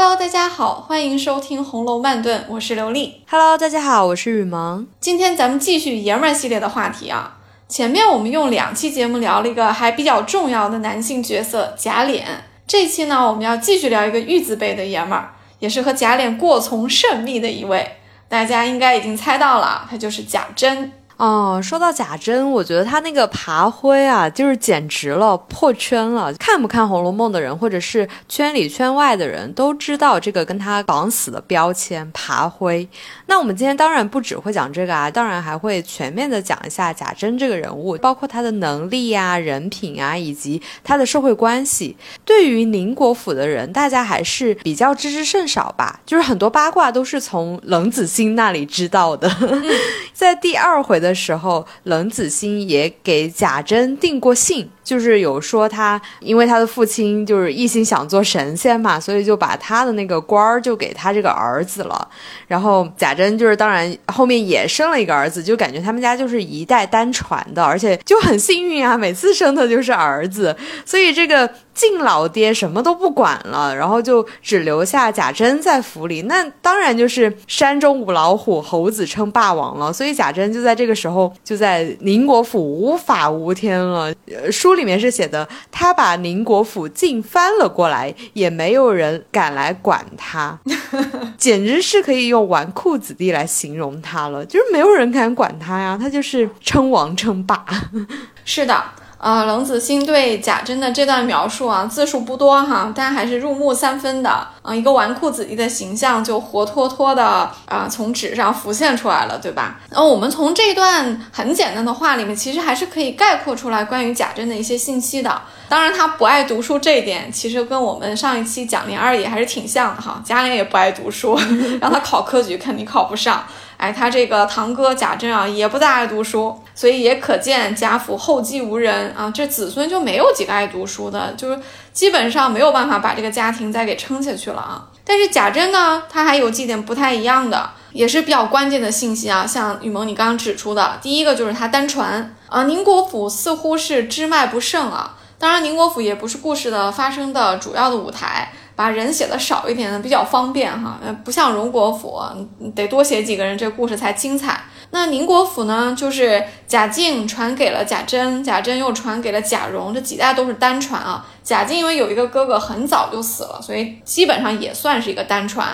Hello，大家好，欢迎收听《红楼慢炖》，我是刘丽。Hello，大家好，我是雨萌。今天咱们继续爷们儿系列的话题啊。前面我们用两期节目聊了一个还比较重要的男性角色贾琏，这期呢我们要继续聊一个玉字辈的爷们儿，也是和贾琏过从甚密的一位。大家应该已经猜到了，他就是贾珍。哦，说到贾珍，我觉得他那个爬灰啊，就是简直了，破圈了。看不看《红楼梦》的人，或者是圈里圈外的人，都知道这个跟他绑死的标签——爬灰。那我们今天当然不只会讲这个啊，当然还会全面的讲一下贾珍这个人物，包括他的能力啊、人品啊，以及他的社会关系。对于宁国府的人，大家还是比较知之甚少吧，就是很多八卦都是从冷子兴那里知道的。在第二回的的时候，冷子兴也给贾珍定过信，就是有说他因为他的父亲就是一心想做神仙嘛，所以就把他的那个官儿就给他这个儿子了。然后贾珍就是当然后面也生了一个儿子，就感觉他们家就是一代单传的，而且就很幸运啊，每次生的就是儿子，所以这个敬老爹什么都不管了，然后就只留下贾珍在府里。那当然就是山中无老虎，猴子称霸王了。所以贾珍就在这个时候就在宁国府无法无天了。呃，书里面是写的，他把宁国府尽翻了过来，也没有人敢来管他，简直是可以用纨绔子弟来形容他了。就是没有人敢管他呀，他就是称王称霸。是的。呃，冷子兴对贾珍的这段描述啊，字数不多哈，但还是入木三分的。啊、一个纨绔子弟的形象就活脱脱的啊、从纸上浮现出来了，对吧？那我们从这段很简单的话里面，其实还是可以概括出来关于贾珍的一些信息的。当然，他不爱读书这一点，其实跟我们上一期讲琏二爷还是挺像的哈。贾琏也不爱读书，让他考科举肯定考不上。哎，他这个堂哥贾珍啊，也不大爱读书，所以也可见贾府后继无人啊，这子孙就没有几个爱读书的，就是基本上没有办法把这个家庭再给撑下去了啊。但是贾珍呢，他还有几点不太一样的，也是比较关键的信息啊。像雨萌你刚刚指出的，第一个就是他单传啊，宁国府似乎是支脉不盛啊。当然，宁国府也不是故事的发生的主要的舞台。把人写的少一点呢，比较方便哈，呃，不像荣国府得多写几个人，这故事才精彩。那宁国府呢，就是贾敬传给了贾珍，贾珍又传给了贾蓉，这几代都是单传啊。贾敬因为有一个哥哥很早就死了，所以基本上也算是一个单传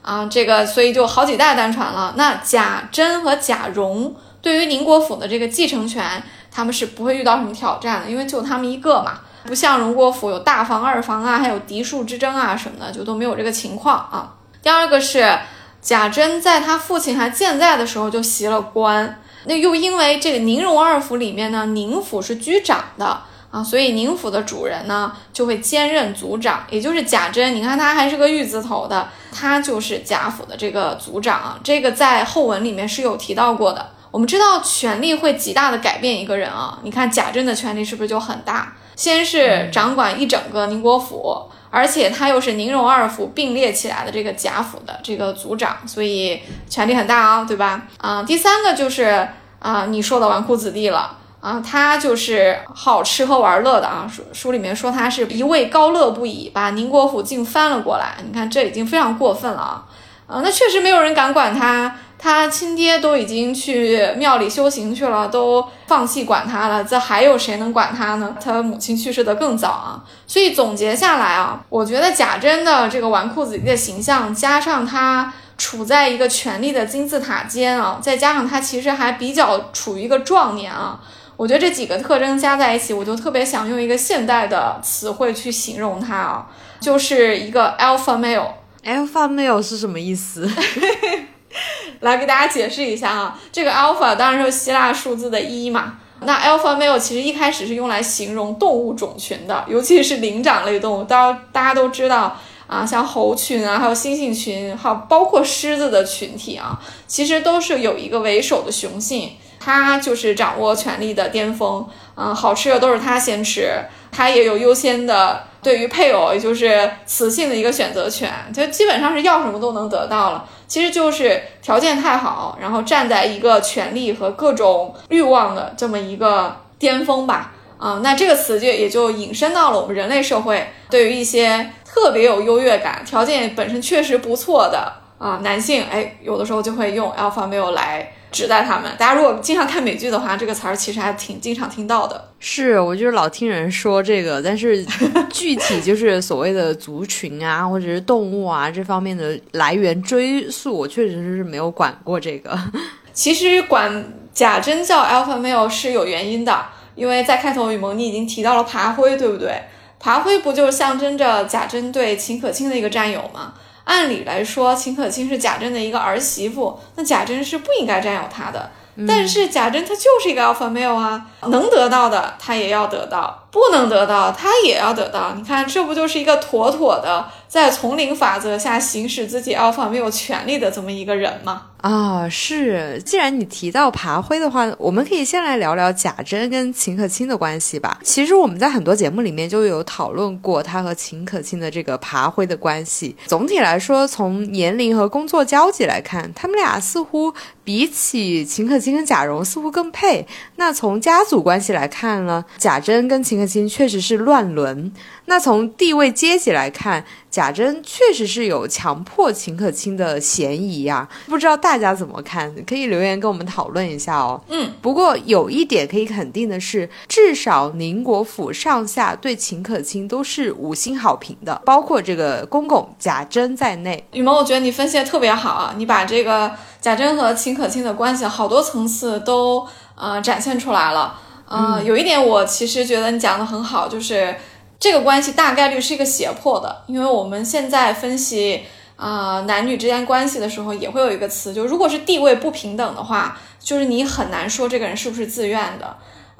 啊。这个所以就好几代单传了。那贾珍和贾蓉对于宁国府的这个继承权，他们是不会遇到什么挑战的，因为就他们一个嘛。不像荣国府有大房、二房啊，还有嫡庶之争啊什么的，就都没有这个情况啊。第二个是贾珍在他父亲还健在的时候就袭了官，那又因为这个宁荣二府里面呢，宁府是居长的啊，所以宁府的主人呢就会兼任族长，也就是贾珍。你看他还是个玉字头的，他就是贾府的这个族长。这个在后文里面是有提到过的。我们知道权力会极大的改变一个人啊，你看贾珍的权力是不是就很大？先是掌管一整个宁国府，而且他又是宁荣二府并列起来的这个贾府的这个族长，所以权力很大啊、对吧？啊、第三个就是啊、你说的纨绔子弟了啊，他就是好吃喝玩乐的啊。书书里面说他是一味高乐不已，把宁国府竟翻了过来。你看这已经非常过分了啊！啊，那确实没有人敢管他。他亲爹都已经去庙里修行去了，都放弃管他了，这还有谁能管他呢？他母亲去世的更早啊，所以总结下来啊，我觉得贾珍的这个纨绔子弟的形象，加上他处在一个权力的金字塔尖啊，再加上他其实还比较处于一个壮年啊，我觉得这几个特征加在一起，我就特别想用一个现代的词汇去形容他啊，就是一个 alpha male。alpha male 是什么意思？来给大家解释一下啊，这个 alpha 当然是希腊数字的一嘛。那 alpha male 其实一开始是用来形容动物种群的，尤其是灵长类动物。大大家都知道啊，像猴群啊，还有猩猩群，还有包括狮子的群体啊，其实都是有一个为首的雄性，它就是掌握权力的巅峰。啊、嗯，好吃的都是它先吃，他也有优先的对于配偶，也就是雌性的一个选择权，就基本上是要什么都能得到了。其实就是条件太好，然后站在一个权利和各种欲望的这么一个巅峰吧。啊、那这个词就也就引申到了我们人类社会对于一些特别有优越感，条件本身确实不错的啊男性，哎，有的时候就会用 alpha male 来。指代他们，大家如果经常看美剧的话，这个词儿其实还挺经常听到的。是我就是老听人说这个，但是具体就是所谓的族群啊，或者是动物啊这方面的来源追溯，我确实是没有管过这个。其实管贾珍叫 alpha male 是有原因的，因为在开头雨萌你已经提到了爬灰，对不对？爬灰不就象征着贾珍对秦可卿的一个占有吗？按理来说，秦可卿是贾珍的一个儿媳妇，那贾珍是不应该占有她的。但是贾珍他就是一个 alpha male 啊，能得到的他也要得到，不能得到他也要得到。你看，这不就是一个妥妥的在丛林法则下行使自己 alpha male 权利的这么一个人吗？啊，是。既然你提到爬灰的话，我们可以先来聊聊贾珍跟秦可卿的关系吧。其实我们在很多节目里面就有讨论过他和秦可卿的这个爬灰的关系。总体来说，从年龄和工作交集来看，他们俩似乎比起秦可卿跟贾蓉似乎更配。那从家族关系来看呢，贾珍跟秦可卿确实是乱伦。那从地位阶级来看，贾珍确实是有强迫秦可卿的嫌疑呀。不知道大家怎么看？可以留言跟我们讨论一下哦。嗯，不过有一点可以肯定的是，至少宁国府上下对秦可卿都是五星好评的，包括这个公公贾珍在内。雨萌，我觉得你分析的特别好啊！你把这个贾珍和秦可卿的关系好多层次都呃展现出来了。呃，有一点我其实觉得你讲的很好，就是。这个关系大概率是一个胁迫的，因为我们现在分析啊男女之间关系的时候，也会有一个词，就如果是地位不平等的话，就是你很难说这个人是不是自愿的。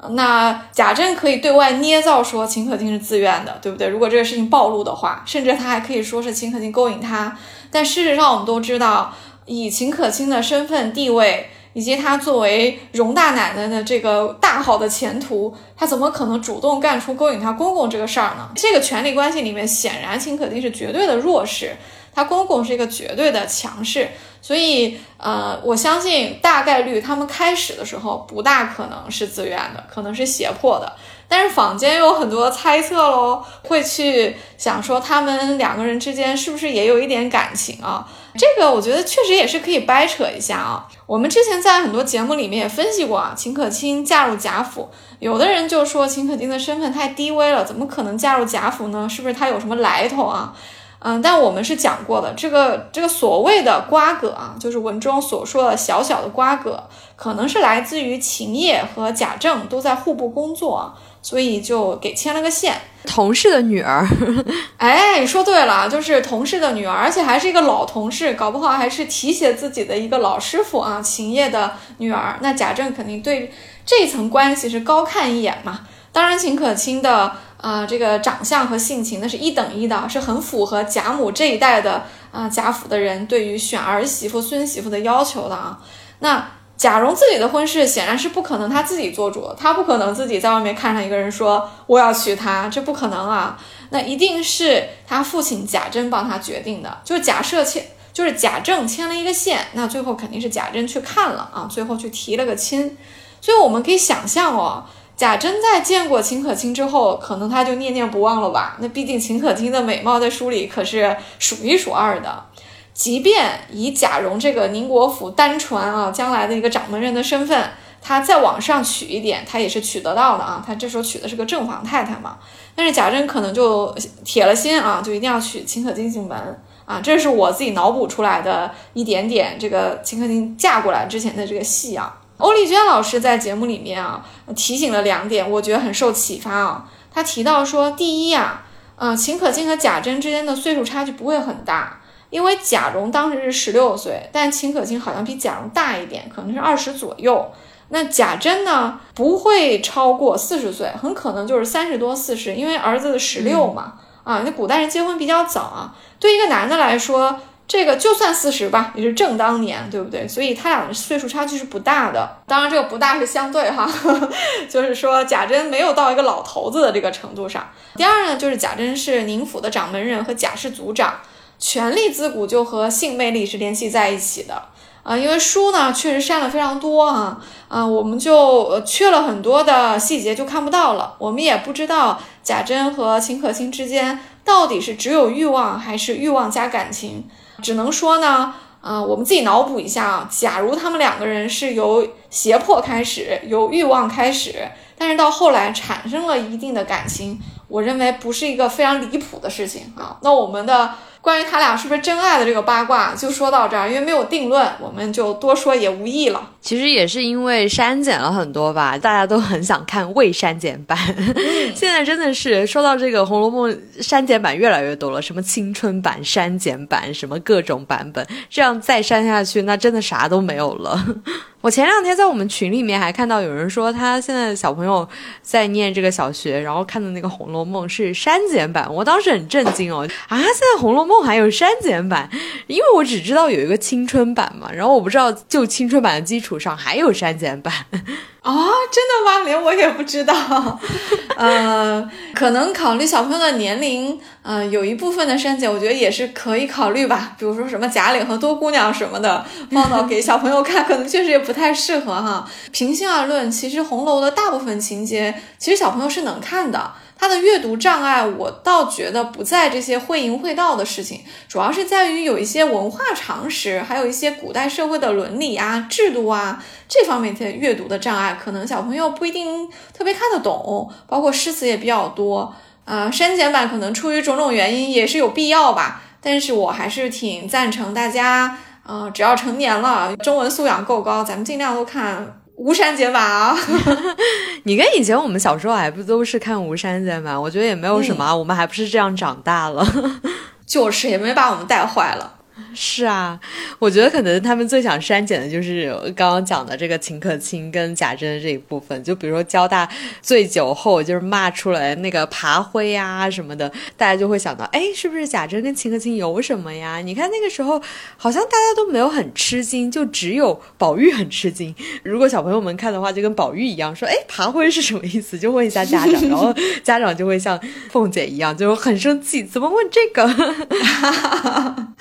那贾珍可以对外捏造说秦可卿是自愿的，对不对？如果这个事情暴露的话，甚至他还可以说是秦可卿勾引他。但事实上，我们都知道，以秦可卿的身份地位。以及他作为荣大奶奶的这个大好的前途，他怎么可能主动干出勾引他公公这个事儿呢？这个权力关系里面，显然秦可卿是绝对的弱势，她公公是一个绝对的强势，所以呃，我相信大概率他们开始的时候不大可能是自愿的，可能是胁迫的。但是坊间有很多猜测喽，会去想说他们两个人之间是不是也有一点感情啊？这个我觉得确实也是可以掰扯一下啊。我们之前在很多节目里面也分析过啊，秦可卿嫁入贾府，有的人就说秦可卿的身份太低微了，怎么可能嫁入贾府呢？是不是她有什么来头啊？嗯，但我们是讲过的，这个这个所谓的瓜葛啊，就是文中所说的小小的瓜葛，可能是来自于秦业和贾政都在户部工作啊，所以就给牵了个线。同事的女儿，哎，说对了，就是同事的女儿，而且还是一个老同事，搞不好还是提携自己的一个老师傅啊，秦业的女儿。那贾政肯定对这层关系是高看一眼嘛。当然，秦可卿的。啊，这个长相和性情那是一等一的，是很符合贾母这一代的啊贾府的人对于选儿媳妇、孙媳妇的要求的啊。那贾蓉自己的婚事显然是不可能他自己做主，他不可能自己在外面看上一个人说我要娶她，这不可能啊。那一定是他父亲贾珍帮他决定的。就是假设签，就是贾政牵了一个线，那最后肯定是贾珍去看了啊，最后去提了个亲。所以我们可以想象哦。贾珍在见过秦可卿之后，可能他就念念不忘了吧？那毕竟秦可卿的美貌在书里可是数一数二的。即便以贾蓉这个宁国府单传啊，将来的一个掌门人的身份，他再往上娶一点，他也是娶得到的啊。他这时候娶的是个正房太太嘛。但是贾珍可能就铁了心啊，就一定要娶秦可卿进门啊。这是我自己脑补出来的一点点这个秦可卿嫁过来之前的这个戏啊。欧丽娟老师在节目里面啊提醒了两点，我觉得很受启发啊。他提到说，第一呀，呃，秦可卿和贾珍之间的岁数差距不会很大，因为贾蓉当时是十六岁，但秦可卿好像比贾蓉大一点，可能是二十左右。那贾珍呢，不会超过四十岁，很可能就是三十多四十，因为儿子十六嘛。啊，那古代人结婚比较早啊，对一个男的来说。这个就算四十吧，也是正当年，对不对？所以他俩的岁数差距是不大的。当然，这个不大是相对哈，就是说贾珍没有到一个老头子的这个程度上。第二呢，就是贾珍是宁府的掌门人和贾氏族长，权力自古就和性魅力是联系在一起的。啊，因为书呢确实删了非常多啊，啊，我们就缺了很多的细节，就看不到了。我们也不知道贾珍和秦可卿之间到底是只有欲望还是欲望加感情，只能说呢，啊，我们自己脑补一下啊，假如他们两个人是由胁迫开始，由欲望开始，但是到后来产生了一定的感情，我认为不是一个非常离谱的事情啊。那我们的。关于他俩是不是真爱的这个八卦就说到这儿，因为没有定论，我们就多说也无益了。其实也是因为删减了很多吧，大家都很想看未删减版。现在真的是说到这个《红楼梦》删减版越来越多了，什么青春版、删减版，什么各种版本，这样再删下去，那真的啥都没有了。我前两天在我们群里面还看到有人说，他现在的小朋友在念这个小学，然后看的那个《红楼梦》是删减版，我当时很震惊哦啊！现在《红楼梦》还有删减版，因为我只知道有一个青春版嘛，然后我不知道就青春版的基础上还有删减版。啊，真的吗？连我也不知道。呃，可能考虑小朋友的年龄，呃，有一部分的删减，我觉得也是可以考虑吧。比如说什么贾玲和多姑娘什么的，放到给小朋友看，可能确实也不太适合哈。平心而论，其实红楼的大部分情节，其实小朋友是能看的。他的阅读障碍，我倒觉得不在这些会淫会道的事情，主要是在于有一些文化常识，还有一些古代社会的伦理啊、制度啊这方面的阅读的障碍，可能小朋友不一定特别看得懂，包括诗词也比较多啊。删减版可能出于种种原因也是有必要吧，但是我还是挺赞成大家，啊，只要成年了，中文素养够高，咱们尽量都看。无删减版啊！你跟以前我们小时候还不都是看无删减版？我觉得也没有什么，我们还不是这样长大了，就是也没把我们带坏了。是啊，我觉得可能他们最想删减的就是刚刚讲的这个秦可卿跟贾珍这一部分。就比如说交大醉酒后，就是骂出来那个爬灰呀什么的，大家就会想到，哎，是不是贾珍跟秦可卿有什么呀？你看那个时候好像大家都没有很吃惊，就只有宝玉很吃惊。如果小朋友们看的话，就跟宝玉一样说，哎，爬灰是什么意思？就问一下家长，然后家长就会像凤姐一样，就很生气，怎么问这个？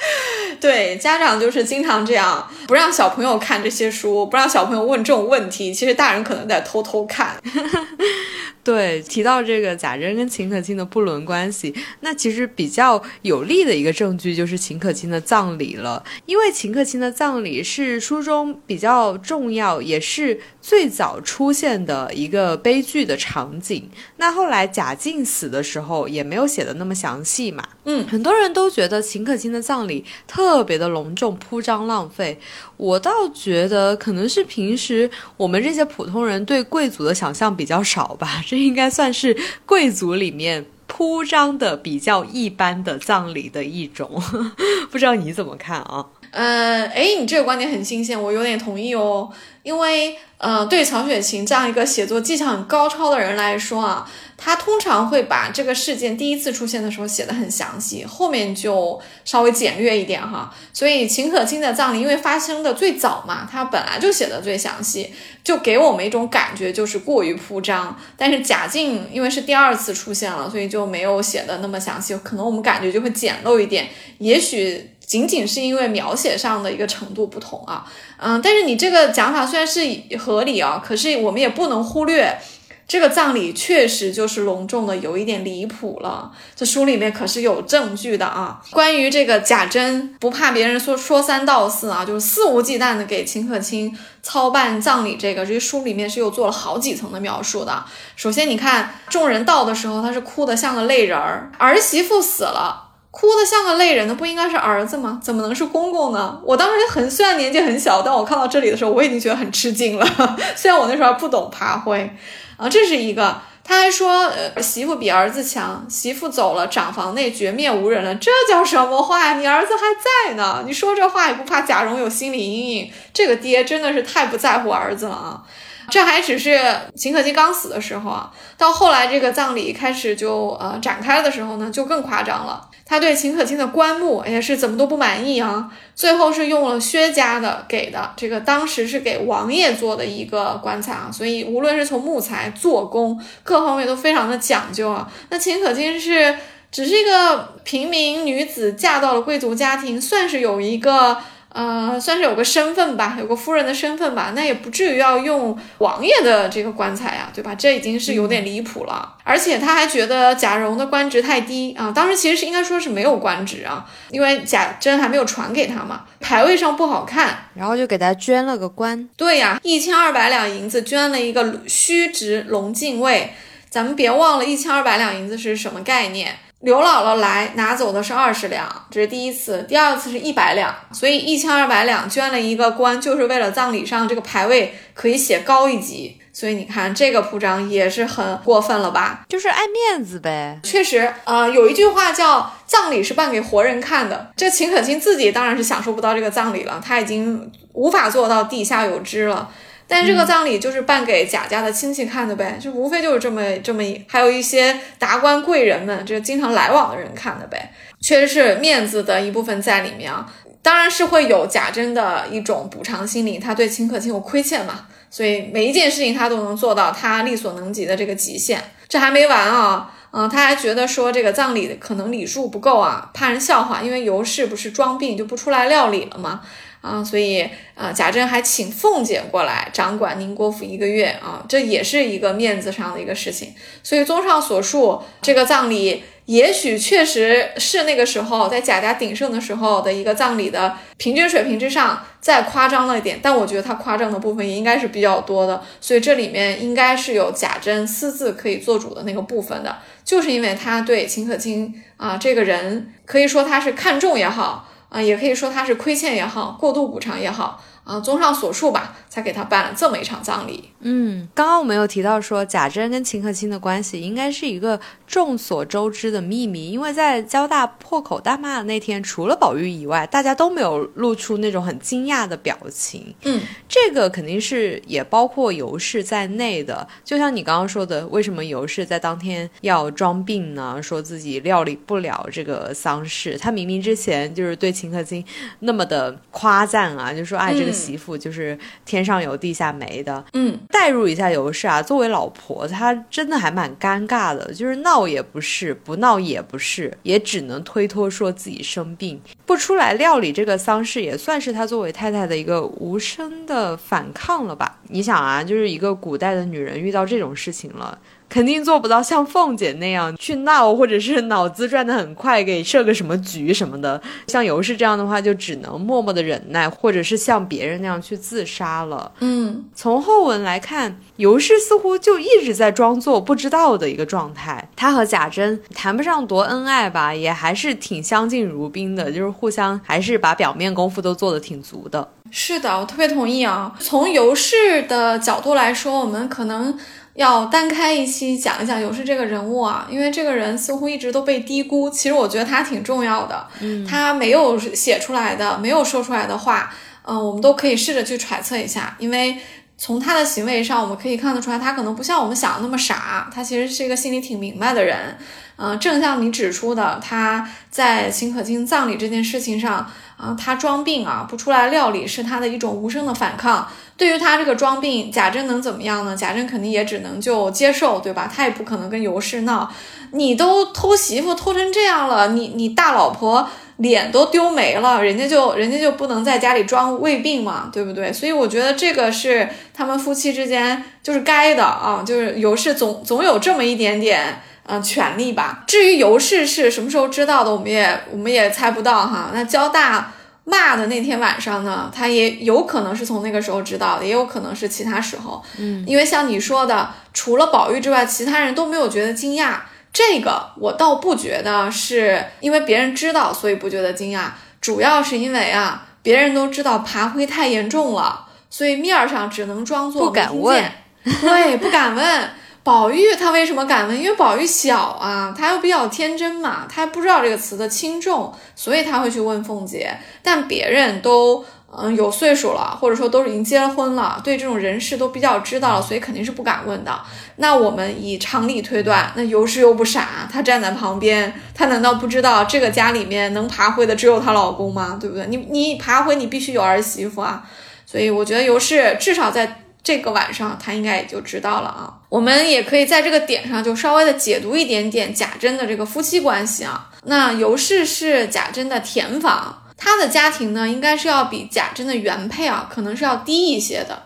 对，家长就是经常这样，不让小朋友看这些书，不让小朋友问这种问题。其实大人可能在偷偷看。对，提到这个贾珍跟秦可卿的不伦关系，那其实比较有力的一个证据就是秦可卿的葬礼了。因为秦可卿的葬礼是书中比较重要，也是最早出现的一个悲剧的场景。那后来贾静死的时候也没有写的那么详细嘛。嗯，很多人都觉得秦可卿的葬礼特别的隆重、铺张浪费。我倒觉得可能是平时我们这些普通人对贵族的想象比较少吧。这应该算是贵族里面铺张的比较一般的葬礼的一种，不知道你怎么看啊？呃，哎，你这个观点很新鲜，我有点同意哦。因为，呃，对曹雪芹这样一个写作技巧很高超的人来说啊。他通常会把这个事件第一次出现的时候写的很详细，后面就稍微简略一点哈。所以秦可卿的葬礼因为发生的最早嘛，他本来就写的最详细，就给我们一种感觉就是过于铺张。但是贾静因为是第二次出现了，所以就没有写的那么详细，可能我们感觉就会简陋一点。也许仅仅是因为描写上的一个程度不同啊，嗯，但是你这个讲法虽然是合理啊，可是我们也不能忽略。这个葬礼确实就是隆重的，有一点离谱了。这书里面可是有证据的啊！关于这个贾珍不怕别人说说三道四啊，就是肆无忌惮的给秦可卿操办葬礼，这个这书里面是有做了好几层的描述的。首先，你看众人到的时候，他是哭得像个泪人儿，儿媳妇死了，哭得像个泪人的不应该是儿子吗？怎么能是公公呢？我当时很虽然年纪很小，但我看到这里的时候，我已经觉得很吃惊了。虽然我那时候不懂爬灰。啊，这是一个，他还说，呃，媳妇比儿子强，媳妇走了，长房内绝灭无人了，这叫什么话呀？你儿子还在呢，你说这话也不怕贾蓉有心理阴影？这个爹真的是太不在乎儿子了啊！这还只是秦可卿刚死的时候啊，到后来这个葬礼开始就呃展开的时候呢，就更夸张了。他对秦可卿的棺木也是怎么都不满意啊，最后是用了薛家的给的，这个当时是给王爷做的一个棺材啊，所以无论是从木材、做工各方面都非常的讲究啊。那秦可卿是只是一个平民女子，嫁到了贵族家庭，算是有一个。呃，算是有个身份吧，有个夫人的身份吧，那也不至于要用王爷的这个棺材啊，对吧？这已经是有点离谱了。而且他还觉得贾蓉的官职太低啊，当时其实是应该说是没有官职啊，因为贾珍还没有传给他嘛，牌位上不好看，然后就给他捐了个官。对呀，一千二百两银子捐了一个虚职龙禁尉。咱们别忘了，一千二百两银子是什么概念？刘姥姥来拿走的是二十两，这是第一次；第二次是一百两，所以一千二百两捐了一个官，就是为了葬礼上这个牌位可以写高一级。所以你看，这个铺张也是很过分了吧？就是爱面子呗。确实，呃，有一句话叫“葬礼是办给活人看的”，这秦可卿自己当然是享受不到这个葬礼了，他已经无法做到地下有知了。但这个葬礼就是办给贾家的亲戚看的呗，就无非就是这么这么一，还有一些达官贵人们，这经常来往的人看的呗，确实是面子的一部分在里面啊。当然是会有贾珍的一种补偿心理，他对秦可卿有亏欠嘛，所以每一件事情他都能做到他力所能及的这个极限。这还没完啊，嗯，他还觉得说这个葬礼可能礼数不够啊，怕人笑话，因为尤氏不是装病就不出来料理了吗？啊，所以啊，贾珍还请凤姐过来掌管宁国府一个月啊，这也是一个面子上的一个事情。所以综上所述，这个葬礼也许确实是那个时候在贾家鼎盛的时候的一个葬礼的平均水平之上，再夸张了一点。但我觉得他夸张的部分也应该是比较多的，所以这里面应该是有贾珍私自可以做主的那个部分的，就是因为他对秦可卿啊这个人，可以说他是看重也好。啊，也可以说它是亏欠也好，过度补偿也好。啊，综上所述吧，才给他办了这么一场葬礼。嗯，刚刚我们有提到说贾珍跟秦可卿的关系应该是一个众所周知的秘密，因为在交大破口大骂的那天，除了宝玉以外，大家都没有露出那种很惊讶的表情。嗯，这个肯定是也包括尤氏在内的。就像你刚刚说的，为什么尤氏在当天要装病呢？说自己料理不了这个丧事，他明明之前就是对秦可卿那么的夸赞啊，就说哎这个。媳妇就是天上有地下没的，嗯，代入一下尤氏啊，作为老婆，她真的还蛮尴尬的，就是闹也不是，不闹也不是，也只能推脱说自己生病，不出来料理这个丧事，也算是她作为太太的一个无声的反抗了吧？你想啊，就是一个古代的女人遇到这种事情了。肯定做不到像凤姐那样去闹，或者是脑子转得很快，给设个什么局什么的。像尤氏这样的话，就只能默默的忍耐，或者是像别人那样去自杀了。嗯，从后文来看，尤氏似乎就一直在装作不知道的一个状态。她和贾珍谈不上多恩爱吧，也还是挺相敬如宾的，就是互相还是把表面功夫都做得挺足的。是的，我特别同意啊。从尤氏的角度来说，我们可能。要单开一期讲一讲尤氏这个人物啊，因为这个人似乎一直都被低估。其实我觉得他挺重要的，嗯，他没有写出来的、没有说出来的话，嗯，我们都可以试着去揣测一下。因为从他的行为上，我们可以看得出来，他可能不像我们想的那么傻，他其实是一个心里挺明白的人。嗯，正像你指出的，他在秦可卿葬礼这件事情上，啊，他装病啊，不出来料理，是他的一种无声的反抗。对于他这个装病，贾珍能怎么样呢？贾珍肯定也只能就接受，对吧？他也不可能跟尤氏闹。你都偷媳妇偷成这样了，你你大老婆脸都丢没了，人家就人家就不能在家里装胃病嘛，对不对？所以我觉得这个是他们夫妻之间就是该的啊，就是尤氏总总有这么一点点。嗯，权利吧。至于尤氏是什么时候知道的，我们也我们也猜不到哈。那交大骂的那天晚上呢，他也有可能是从那个时候知道的，也有可能是其他时候。嗯，因为像你说的，除了宝玉之外，其他人都没有觉得惊讶。这个我倒不觉得是因为别人知道，所以不觉得惊讶。主要是因为啊，别人都知道爬灰太严重了，所以面上只能装作不敢问，对，不敢问。宝玉他为什么敢问？因为宝玉小啊，他又比较天真嘛，他还不知道这个词的轻重，所以他会去问凤姐。但别人都嗯有岁数了，或者说都已经结了婚了，对这种人事都比较知道了，所以肯定是不敢问的。那我们以常理推断，那尤氏又不傻，她站在旁边，她难道不知道这个家里面能爬灰的只有她老公吗？对不对？你你爬灰，你必须有儿媳妇啊。所以我觉得尤氏至少在。这个晚上他应该也就知道了啊。我们也可以在这个点上就稍微的解读一点点贾珍的这个夫妻关系啊。那尤氏是贾珍的田房。他的家庭呢，应该是要比贾珍的原配啊，可能是要低一些的。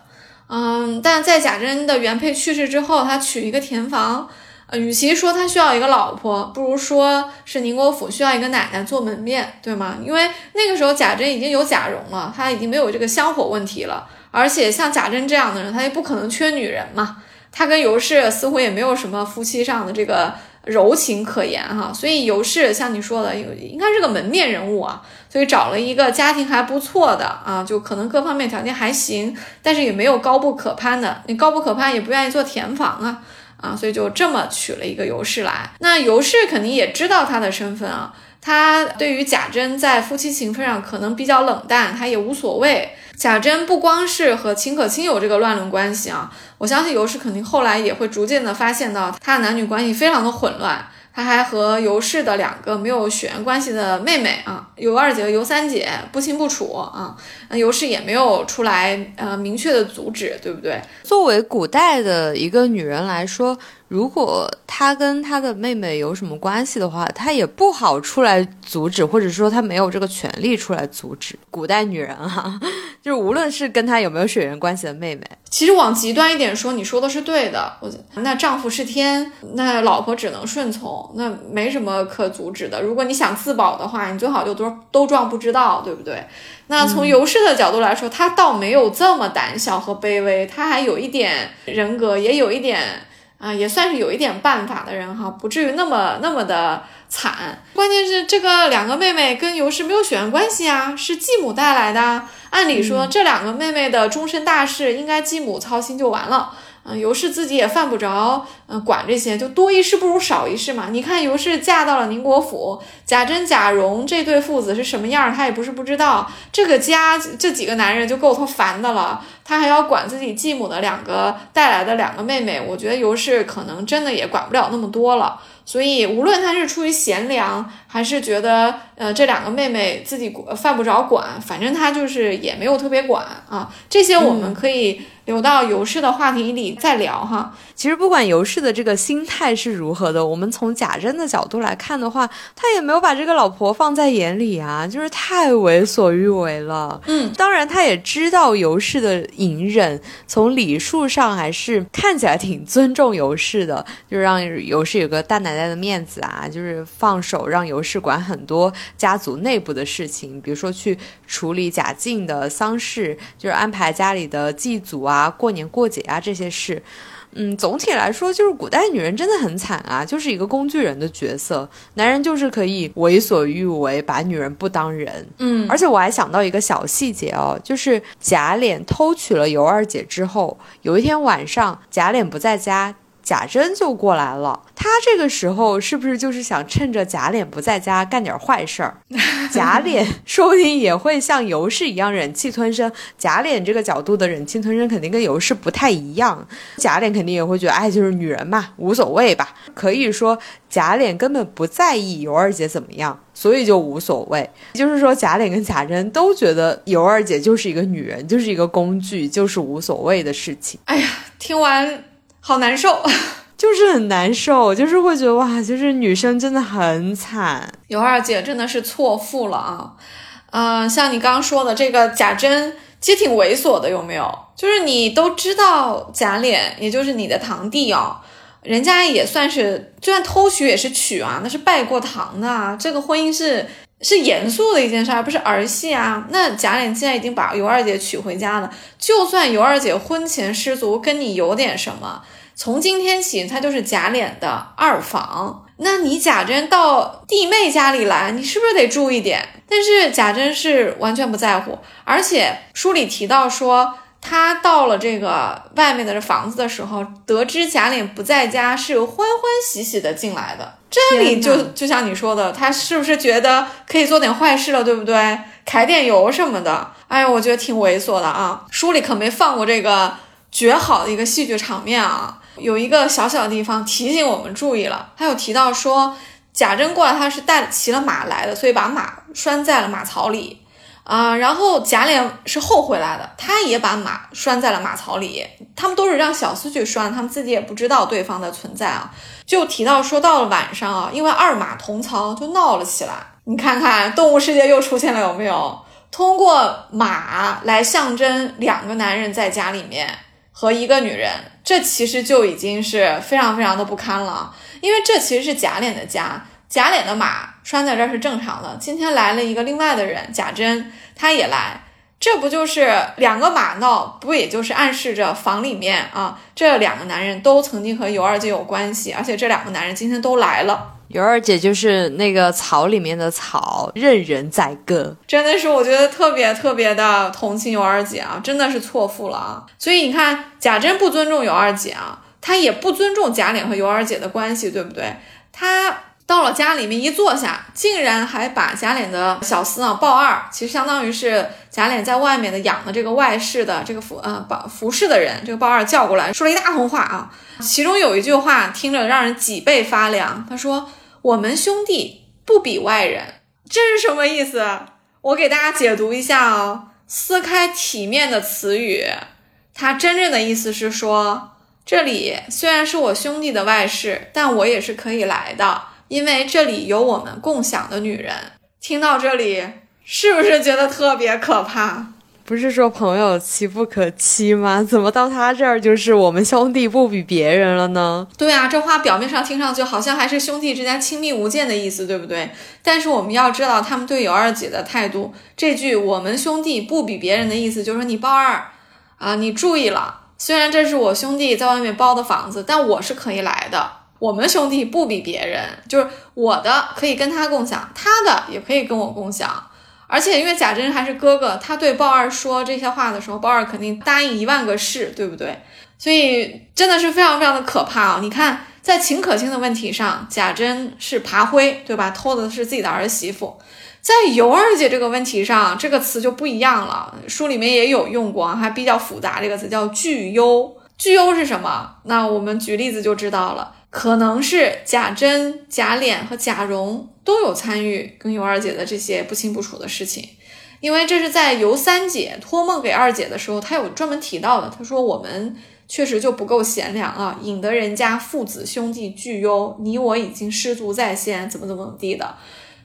嗯，但在贾珍的原配去世之后，他娶一个田房，呃，与其说他需要一个老婆，不如说是宁国府需要一个奶奶做门面，对吗？因为那个时候贾珍已经有贾蓉了，他已经没有这个香火问题了，而且像贾珍这样的人，他也不可能缺女人嘛。他跟尤氏似乎也没有什么夫妻上的这个柔情可言哈，所以尤氏像你说的，应该是个门面人物啊。所以找了一个家庭还不错的啊，就可能各方面条件还行，但是也没有高不可攀的。你高不可攀也不愿意做填房啊，啊，所以就这么娶了一个尤氏来。那尤氏肯定也知道他的身份啊，他对于贾珍在夫妻情分上可能比较冷淡，他也无所谓。贾珍不光是和秦可卿有这个乱伦关系啊，我相信尤氏肯定后来也会逐渐的发现到他的男女关系非常的混乱。他还和尤氏的两个没有血缘关系的妹妹啊，尤二姐和尤三姐不清不楚啊，那尤氏也没有出来呃明确的阻止，对不对？作为古代的一个女人来说。如果他跟他的妹妹有什么关系的话，他也不好出来阻止，或者说他没有这个权利出来阻止。古代女人哈，就是无论是跟他有没有血缘关系的妹妹，其实往极端一点说，你说的是对的。我那丈夫是天，那老婆只能顺从，那没什么可阻止的。如果你想自保的话，你最好就都都装不知道，对不对？那从尤氏的角度来说，她倒没有这么胆小和卑微，她还有一点人格，也有一点。啊，也算是有一点办法的人哈，不至于那么那么的惨。关键是这个两个妹妹跟尤氏没有血缘关系啊，是继母带来的。按理说，这两个妹妹的终身大事应该继母操心就完了。嗯，尤氏自己也犯不着，嗯，管这些，就多一事不如少一事嘛。你看尤氏嫁到了宁国府，贾珍、贾蓉这对父子是什么样，她也不是不知道。这个家这几个男人就够她烦的了，她还要管自己继母的两个带来的两个妹妹，我觉得尤氏可能真的也管不了那么多了。所以，无论他是出于贤良，还是觉得呃这两个妹妹自己犯不着管，反正他就是也没有特别管啊。这些我们可以。留到游氏的话题里再聊哈。其实不管游氏的这个心态是如何的，我们从贾珍的角度来看的话，他也没有把这个老婆放在眼里啊，就是太为所欲为了。嗯，当然他也知道游氏的隐忍，从礼数上还是看起来挺尊重游氏的，就是让游氏有个大奶奶的面子啊，就是放手让游氏管很多家族内部的事情，比如说去处理贾静的丧事，就是安排家里的祭祖啊。啊，过年过节啊，这些事，嗯，总体来说就是古代女人真的很惨啊，就是一个工具人的角色，男人就是可以为所欲为，把女人不当人，嗯，而且我还想到一个小细节哦，就是贾琏偷娶了尤二姐之后，有一天晚上贾琏不在家。贾珍就过来了，他这个时候是不是就是想趁着贾琏不在家干点坏事儿？贾琏 说不定也会像尤氏一样忍气吞声。贾琏这个角度的忍气吞声肯定跟尤氏不太一样。贾琏肯定也会觉得，哎，就是女人嘛，无所谓吧。可以说贾琏根本不在意尤二姐怎么样，所以就无所谓。就是说贾琏跟贾珍都觉得尤二姐就是一个女人，就是一个工具，就是无所谓的事情。哎呀，听完。好难受，就是很难受，就是会觉得哇，就是女生真的很惨。尤二姐真的是错付了啊，嗯，像你刚刚说的这个贾珍，其实挺猥琐的，有没有？就是你都知道贾琏，也就是你的堂弟哦，人家也算是，就算偷娶也是娶啊，那是拜过堂的啊，这个婚姻是。是严肃的一件事，而不是儿戏啊。那贾琏既然已经把尤二姐娶回家了，就算尤二姐婚前失足跟你有点什么，从今天起他就是贾琏的二房。那你贾珍到弟妹家里来，你是不是得注意点？但是贾珍是完全不在乎，而且书里提到说。他到了这个外面的这房子的时候，得知贾琏不在家，是欢欢喜喜的进来的。这里就就像你说的，他是不是觉得可以做点坏事了，对不对？揩点油什么的。哎呀，我觉得挺猥琐的啊。书里可没放过这个绝好的一个戏剧场面啊。有一个小小的地方提醒我们注意了，他有提到说贾珍过来，他是带骑了马来的，所以把马拴在了马槽里。啊。然后贾琏是后回来的，他也把马拴在了马槽里。他们都是让小厮去拴，他们自己也不知道对方的存在啊。就提到说，到了晚上啊，因为二马同槽，就闹了起来。你看看动物世界又出现了有没有？通过马来象征两个男人在家里面和一个女人，这其实就已经是非常非常的不堪了。因为这其实是贾琏的家，贾琏的马拴在这儿是正常的。今天来了一个另外的人，贾珍他也来，这不就是两个马闹，不也就是暗示着房里面啊这两个男人都曾经和尤二姐有关系，而且这两个男人今天都来了。尤二姐就是那个草里面的草，任人宰割，真的是我觉得特别特别的同情尤二姐啊，真的是错付了啊。所以你看，贾珍不尊重尤二姐啊，他也不尊重贾琏和尤二姐的关系，对不对？他到了家里面一坐下，竟然还把贾琏的小厮啊鲍二，其实相当于是贾琏在外面的养的这个外室的这个服呃保服侍的人，这个鲍二叫过来，说了一大通话啊。其中有一句话听着让人脊背发凉，他说。我们兄弟不比外人，这是什么意思？我给大家解读一下哦。撕开体面的词语，它真正的意思是说，这里虽然是我兄弟的外室，但我也是可以来的，因为这里有我们共享的女人。听到这里，是不是觉得特别可怕？不是说朋友妻不可欺吗？怎么到他这儿就是我们兄弟不比别人了呢？对啊，这话表面上听上去好像还是兄弟之间亲密无间的意思，对不对？但是我们要知道他们对尤二姐的态度，这句“我们兄弟不比别人”的意思就是说，你包二啊，你注意了，虽然这是我兄弟在外面包的房子，但我是可以来的。我们兄弟不比别人，就是我的可以跟他共享，他的也可以跟我共享。而且因为贾珍还是哥哥，他对鲍二说这些话的时候，鲍二肯定答应一万个是，对不对？所以真的是非常非常的可怕啊！你看，在秦可卿的问题上，贾珍是爬灰，对吧？偷的是自己的儿媳妇。在尤二姐这个问题上，这个词就不一样了。书里面也有用过，还比较复杂。这个词叫拒忧，拒忧是什么？那我们举例子就知道了。可能是贾珍、贾琏和贾蓉都有参与跟尤二姐的这些不清不楚的事情，因为这是在尤三姐托梦给二姐的时候，她有专门提到的。她说我们确实就不够贤良啊，引得人家父子兄弟聚忧，你我已经失足在先，怎么怎么怎么地的。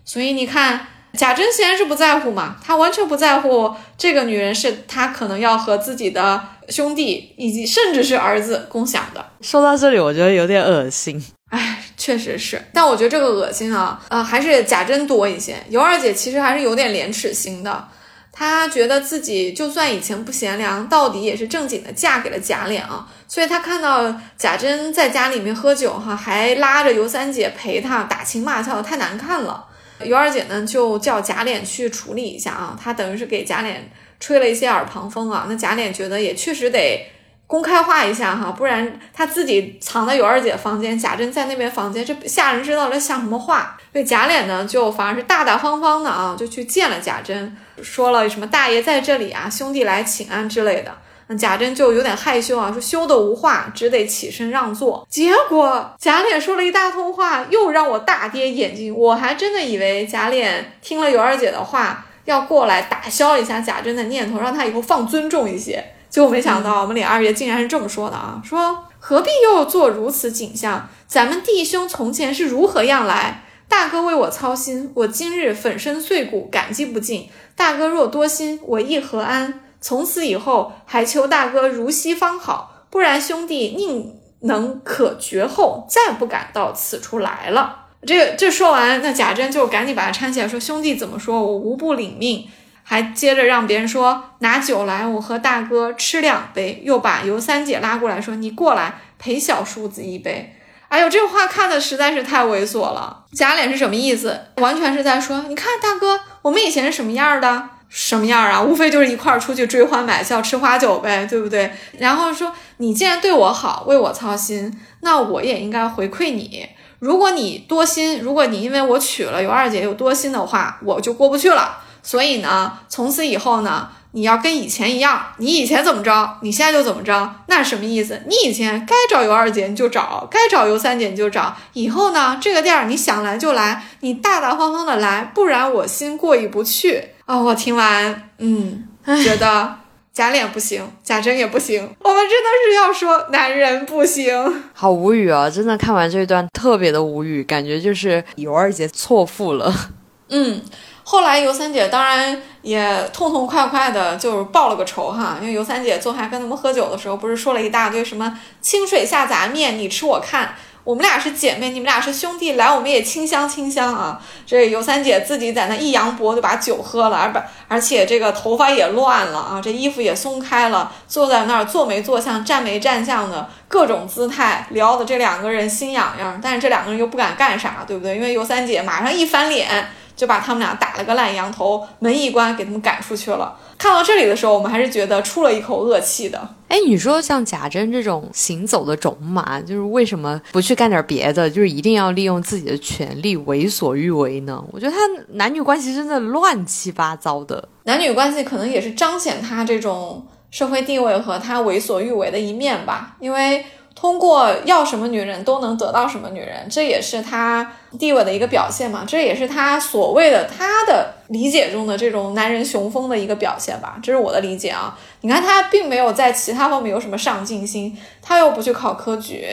所以你看。贾珍显然是不在乎嘛，他完全不在乎这个女人是他可能要和自己的兄弟以及甚至是儿子共享的。说到这里，我觉得有点恶心。哎，确实是，但我觉得这个恶心啊，呃，还是贾珍多一些。尤二姐其实还是有点廉耻心的，她觉得自己就算以前不贤良，到底也是正经的嫁给了贾琏啊。所以她看到贾珍在家里面喝酒哈，还拉着尤三姐陪她打情骂俏，太难看了。尤二姐呢，就叫贾琏去处理一下啊，她等于是给贾琏吹了一些耳旁风啊。那贾琏觉得也确实得公开化一下哈，不然他自己藏在尤二姐房间，贾珍在那边房间，这下人知道了像什么话？所以贾琏呢，就反而是大大方方的啊，就去见了贾珍，说了什么大爷在这里啊，兄弟来请安之类的。那贾珍就有点害羞啊，说羞得无话，只得起身让座。结果贾琏说了一大通话，又让我大跌眼镜。我还真的以为贾琏听了尤二姐的话，要过来打消一下贾珍的念头，让他以后放尊重一些。结果没想到我们李二爷竟然是这么说的啊，说何必又做如此景象？咱们弟兄从前是如何样来？大哥为我操心，我今日粉身碎骨，感激不尽。大哥若多心，我亦何安？从此以后，还求大哥如昔方好，不然兄弟宁能可绝后，再不敢到此处来了。这这说完，那贾珍就赶紧把他搀起来，说：“兄弟怎么说？我无不领命。”还接着让别人说：“拿酒来，我和大哥吃两杯。”又把尤三姐拉过来，说：“你过来陪小叔子一杯。”哎呦，这话看的实在是太猥琐了。贾琏是什么意思？完全是在说：“你看大哥，我们以前是什么样的？”什么样啊？无非就是一块儿出去追欢买笑、吃花酒呗，对不对？然后说你既然对我好，为我操心，那我也应该回馈你。如果你多心，如果你因为我娶了尤二姐有多心的话，我就过不去了。所以呢，从此以后呢，你要跟以前一样，你以前怎么着，你现在就怎么着。那什么意思？你以前该找尤二姐你就找，该找尤三姐你就找。以后呢，这个店儿你想来就来，你大大方方的来，不然我心过意不去。啊，我听完，嗯，觉得假脸不行，假真也不行，我们真的是要说男人不行，好无语啊！真的看完这一段特别的无语，感觉就是尤二姐错付了。嗯，后来尤三姐当然也痛痛快快的就报了个仇哈，因为尤三姐坐下跟他们喝酒的时候，不是说了一大堆什么清水下杂面，你吃我看。我们俩是姐妹，你们俩是兄弟，来我们也清香清香啊！这尤三姐自己在那一扬脖就把酒喝了，而不而且这个头发也乱了啊，这衣服也松开了，坐在那儿坐没坐相，站没站相的各种姿态，聊的这两个人心痒痒，但是这两个人又不敢干啥，对不对？因为尤三姐马上一翻脸。就把他们俩打了个烂羊头，门一关，给他们赶出去了。看到这里的时候，我们还是觉得出了一口恶气的。哎，你说像贾珍这种行走的种马，就是为什么不去干点别的，就是一定要利用自己的权利为所欲为呢？我觉得他男女关系真的乱七八糟的。男女关系可能也是彰显他这种社会地位和他为所欲为的一面吧，因为。通过要什么女人都能得到什么女人，这也是他地位的一个表现嘛？这也是他所谓的他的理解中的这种男人雄风的一个表现吧？这是我的理解啊。你看他并没有在其他方面有什么上进心，他又不去考科举，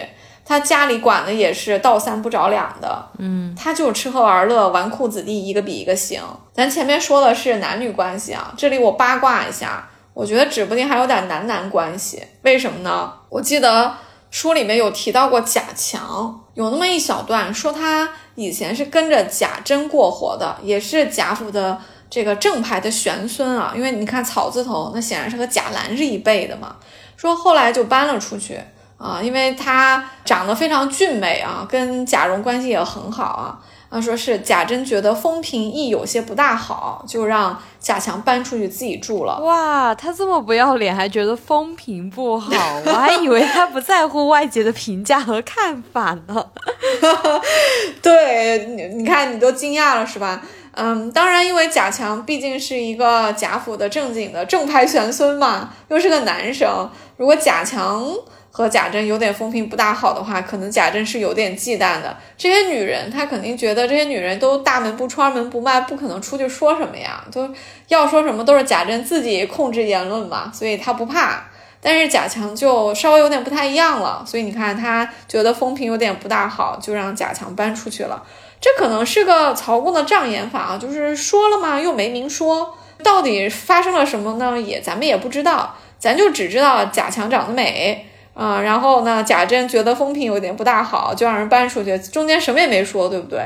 他家里管的也是倒三不着两的，嗯，他就吃喝玩乐，纨绔子弟一个比一个行。咱前面说的是男女关系啊，这里我八卦一下，我觉得指不定还有点男男关系。为什么呢？我记得。书里面有提到过贾强，有那么一小段说他以前是跟着贾珍过活的，也是贾府的这个正牌的玄孙啊。因为你看草字头，那显然是和贾兰是一辈的嘛。说后来就搬了出去啊，因为他长得非常俊美啊，跟贾蓉关系也很好啊。啊，说是贾珍觉得风评亦有些不大好，就让贾强搬出去自己住了。哇，他这么不要脸，还觉得风评不好，我还以为他不在乎外界的评价和看法呢。对，你你看，你都惊讶了是吧？嗯，当然，因为贾强毕竟是一个贾府的正经的正派玄孙嘛，又是个男生，如果贾强。和贾珍有点风评不大好的话，可能贾珍是有点忌惮的。这些女人，她肯定觉得这些女人都大门不出二门不迈，不可能出去说什么呀，都要说什么都是贾珍自己控制言论嘛，所以她不怕。但是贾强就稍微有点不太一样了，所以你看他觉得风评有点不大好，就让贾强搬出去了。这可能是个曹公的障眼法啊，就是说了嘛，又没明说，到底发生了什么呢？也咱们也不知道，咱就只知道贾强长得美。啊，然后呢？贾珍觉得风评有点不大好，就让人搬出去，中间什么也没说，对不对？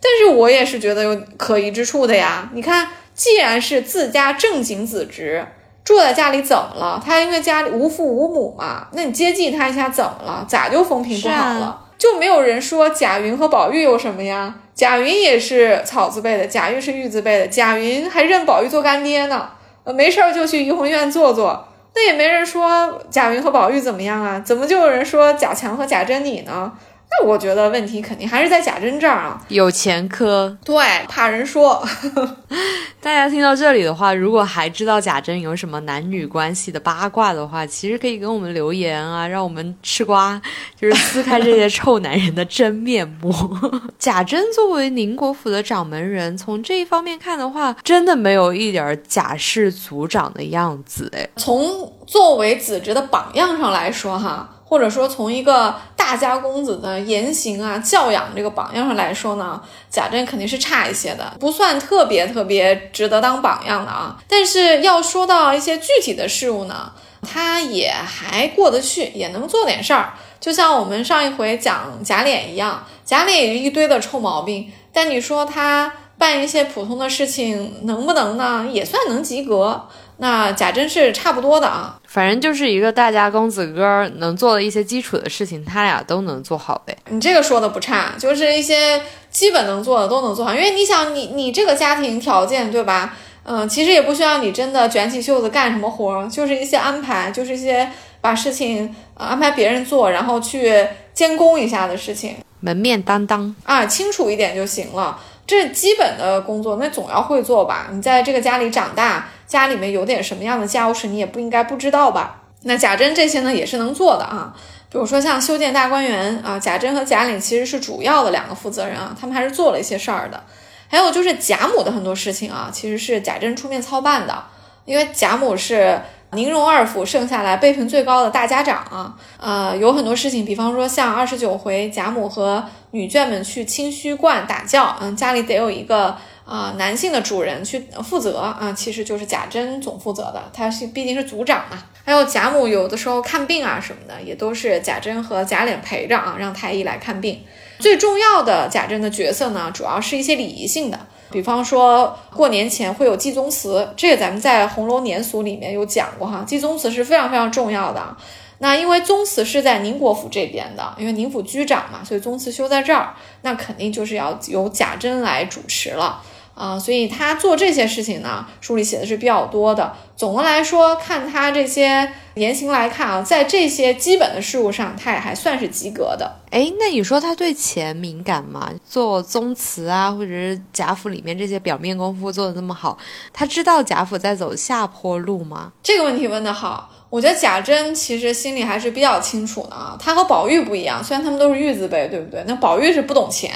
但是我也是觉得有可疑之处的呀。你看，既然是自家正经子侄住在家里，怎么了？他因为家里无父无母嘛，那你接济他一下怎么了？咋就风评不好了？就没有人说贾云和宝玉有什么呀？贾云也是草字辈的，贾玉是玉字辈的，贾云还认宝玉做干爹呢，呃，没事儿就去怡红院坐坐。那也没人说贾云和宝玉怎么样啊？怎么就有人说贾强和贾珍你呢？那我觉得问题肯定还是在贾珍这儿啊，有前科。对，怕人说。大家听到这里的话，如果还知道贾珍有什么男女关系的八卦的话，其实可以给我们留言啊，让我们吃瓜，就是撕开这些臭男人的真面目。贾珍作为宁国府的掌门人，从这一方面看的话，真的没有一点贾氏族长的样子哎。从作为子侄的榜样上来说，哈。或者说，从一个大家公子的言行啊、教养这个榜样上来说呢，贾珍肯定是差一些的，不算特别特别值得当榜样的啊。但是要说到一些具体的事物呢，他也还过得去，也能做点事儿。就像我们上一回讲贾琏一样，贾琏也一堆的臭毛病，但你说他办一些普通的事情能不能呢？也算能及格。那贾珍是差不多的啊，反正就是一个大家公子哥能做的一些基础的事情，他俩都能做好呗。你这个说的不差，就是一些基本能做的都能做好。因为你想，你你这个家庭条件对吧？嗯，其实也不需要你真的卷起袖子干什么活，就是一些安排，就是一些把事情安排别人做，然后去监工一下的事情，门面担当啊，清楚一点就行了。这基本的工作，那总要会做吧？你在这个家里长大。家里面有点什么样的家务事，你也不应该不知道吧？那贾珍这些呢，也是能做的啊。比如说像修建大观园啊，贾珍和贾琏其实是主要的两个负责人啊，他们还是做了一些事儿的。还有就是贾母的很多事情啊，其实是贾珍出面操办的，因为贾母是宁荣二府剩下来辈分最高的大家长啊，呃，有很多事情，比方说像二十九回贾母和女眷们去清虚观打醮，嗯，家里得有一个啊男性的主人去负责啊，其实就是贾珍总负责的，他是毕竟是族长嘛。还有贾母有的时候看病啊什么的，也都是贾珍和贾琏陪着啊，让太医来看病。最重要的贾珍的角色呢，主要是一些礼仪性的，比方说过年前会有祭宗祠，这个咱们在《红楼年俗》里面有讲过哈，祭宗祠是非常非常重要的。那因为宗祠是在宁国府这边的，因为宁府居长嘛，所以宗祠修在这儿，那肯定就是要由贾珍来主持了。啊，所以他做这些事情呢，书里写的是比较多的。总的来说，看他这些言行来看啊，在这些基本的事物上，他也还算是及格的。哎，那你说他对钱敏感吗？做宗祠啊，或者是贾府里面这些表面功夫做的那么好，他知道贾府在走下坡路吗？这个问题问得好，我觉得贾珍其实心里还是比较清楚的啊。他和宝玉不一样，虽然他们都是玉字辈，对不对？那宝玉是不懂钱。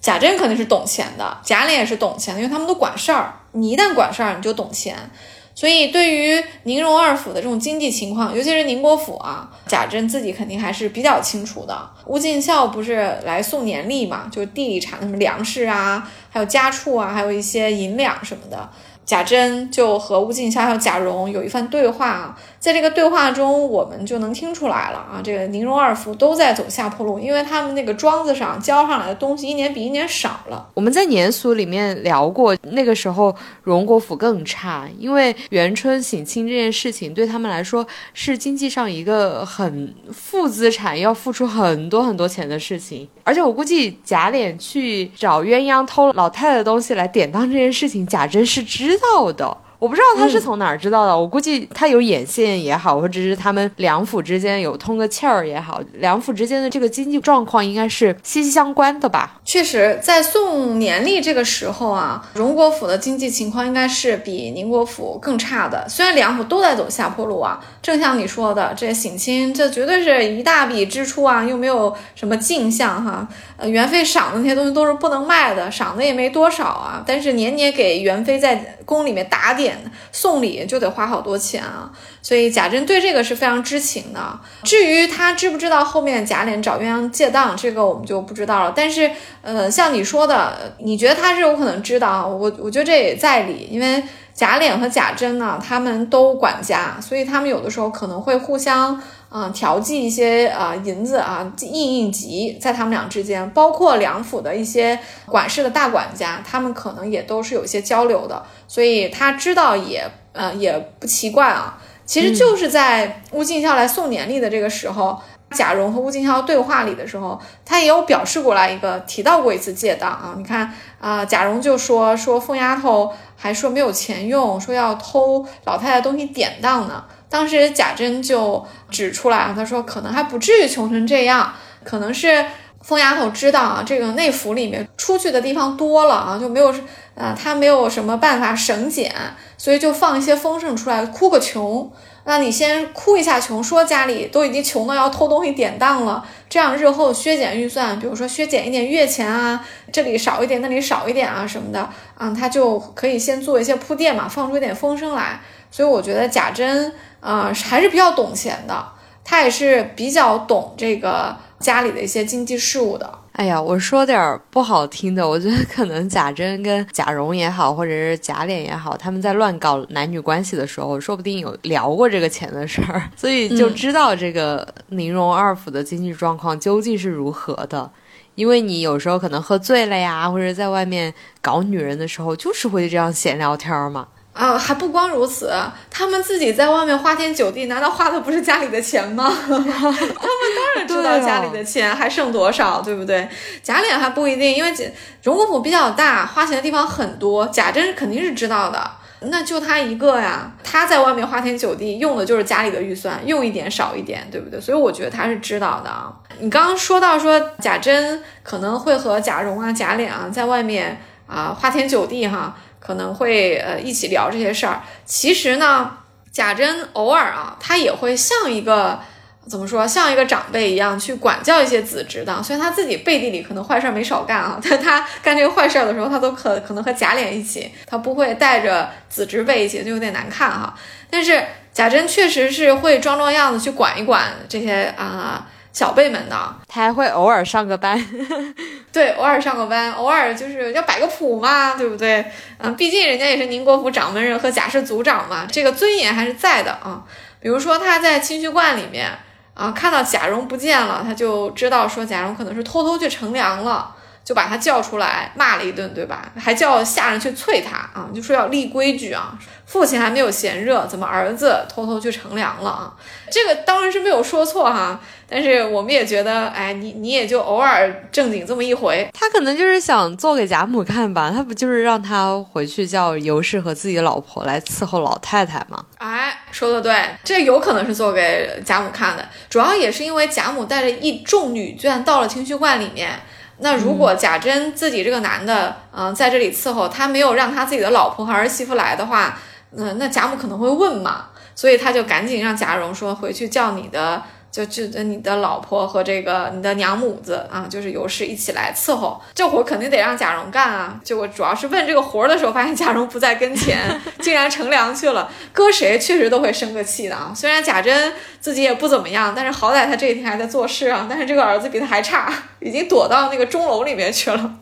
贾珍肯定是懂钱的，贾琏也是懂钱的，因为他们都管事儿。你一旦管事儿，你就懂钱。所以对于宁荣二府的这种经济情况，尤其是宁国府啊，贾珍自己肯定还是比较清楚的。吴敬孝不是来送年例嘛，就是地里产什么粮食啊，还有家畜啊，还有一些银两什么的。贾珍就和吴敬孝还有贾蓉有一番对话，在这个对话中，我们就能听出来了啊，这个宁荣二府都在走下坡路，因为他们那个庄子上交上来的东西一年比一年少了。我们在年俗里面聊过，那个时候荣国府更差，因为元春省亲这件事情对他们来说是经济上一个很负资产，要付出很多很多钱的事情。而且我估计贾琏去找鸳鸯偷老太太的东西来典当这件事情，贾珍是知道的。我不知道他是从哪儿知道的，我估计他有眼线也好，或者是他们两府之间有通个气儿也好，两府之间的这个经济状况应该是息息相关的吧。确实，在宋年历这个时候啊，荣国府的经济情况应该是比宁国府更差的。虽然两府都在走下坡路啊，正像你说的，这省亲这绝对是一大笔支出啊，又没有什么进项哈。呃，元妃赏的那些东西都是不能卖的，赏的也没多少啊。但是年年给元妃在宫里面打点送礼，就得花好多钱啊。所以贾珍对这个是非常知情的。至于他知不知道后面贾琏找鸳鸯借当，这个我们就不知道了。但是，呃，像你说的，你觉得他是有可能知道？我我觉得这也在理，因为贾琏和贾珍呢，他们都管家，所以他们有的时候可能会互相。嗯，调剂一些啊银子啊应应急，在他们俩之间，包括两府的一些管事的大管家，他们可能也都是有一些交流的，所以他知道也呃也不奇怪啊。其实就是在乌敬孝来送年历的这个时候，贾蓉和乌敬孝对话里的时候，他也有表示过来一个提到过一次借当啊。你看啊，贾蓉就说说凤丫头还说没有钱用，说要偷老太太东西典当呢。当时贾珍就指出来啊，他说可能还不至于穷成这样，可能是疯丫头知道啊，这个内府里面出去的地方多了啊，就没有呃，他没有什么办法省俭，所以就放一些风声出来，哭个穷。那你先哭一下穷，说家里都已经穷到要偷东西典当了，这样日后削减预算，比如说削减一点月钱啊，这里少一点，那里少一点啊什么的，啊，他就可以先做一些铺垫嘛，放出一点风声来。所以我觉得贾珍。啊，还是比较懂钱的，他也是比较懂这个家里的一些经济事务的。哎呀，我说点不好听的，我觉得可能贾珍跟贾蓉也好，或者是贾琏也好，他们在乱搞男女关系的时候，说不定有聊过这个钱的事儿，所以就知道这个宁荣二府的经济状况究竟是如何的。因为你有时候可能喝醉了呀，或者在外面搞女人的时候，就是会这样闲聊天嘛。啊，还不光如此，他们自己在外面花天酒地，难道花的不是家里的钱吗？他们当然知道家里的钱还剩多少，对不对？贾琏还不一定，因为荣国府比较大，花钱的地方很多，贾珍肯定是知道的。那就他一个呀，他在外面花天酒地，用的就是家里的预算，用一点少一点，对不对？所以我觉得他是知道的啊。你刚刚说到说贾珍可能会和贾蓉啊、贾琏啊在外面啊花天酒地哈。可能会呃一起聊这些事儿。其实呢，贾珍偶尔啊，他也会像一个怎么说，像一个长辈一样去管教一些子侄的。虽然他自己背地里可能坏事没少干啊，但他干这个坏事的时候，他都可可能和贾琏一起，他不会带着子侄辈一起，就有点难看哈。但是贾珍确实是会装装样子去管一管这些啊小辈们的，他还会偶尔上个班，对，偶尔上个班，偶尔就是要摆个谱嘛，对不对？嗯，毕竟人家也是宁国府掌门人和贾氏族长嘛，这个尊严还是在的啊。比如说他在清虚观里面啊，看到贾蓉不见了，他就知道说贾蓉可能是偷偷去乘凉了，就把他叫出来骂了一顿，对吧？还叫下人去催他啊，就说要立规矩啊。父亲还没有闲热，怎么儿子偷偷去乘凉了啊？这个当然是没有说错哈，但是我们也觉得，哎，你你也就偶尔正经这么一回，他可能就是想做给贾母看吧？他不就是让他回去叫尤氏和自己老婆来伺候老太太吗？哎，说的对，这有可能是做给贾母看的，主要也是因为贾母带着一众女眷到了清虚观里面。那如果贾珍自己这个男的，嗯，在这里伺候，他没有让他自己的老婆和儿媳妇来的话。嗯，那贾母可能会问嘛，所以他就赶紧让贾蓉说回去叫你的，就就你的老婆和这个你的娘母子啊，就是尤氏一起来伺候。这活肯定得让贾蓉干啊。就我主要是问这个活的时候，发现贾蓉不在跟前，竟然乘凉去了。搁谁确实都会生个气的啊。虽然贾珍自己也不怎么样，但是好歹他这一天还在做事啊。但是这个儿子比他还差，已经躲到那个钟楼里面去了。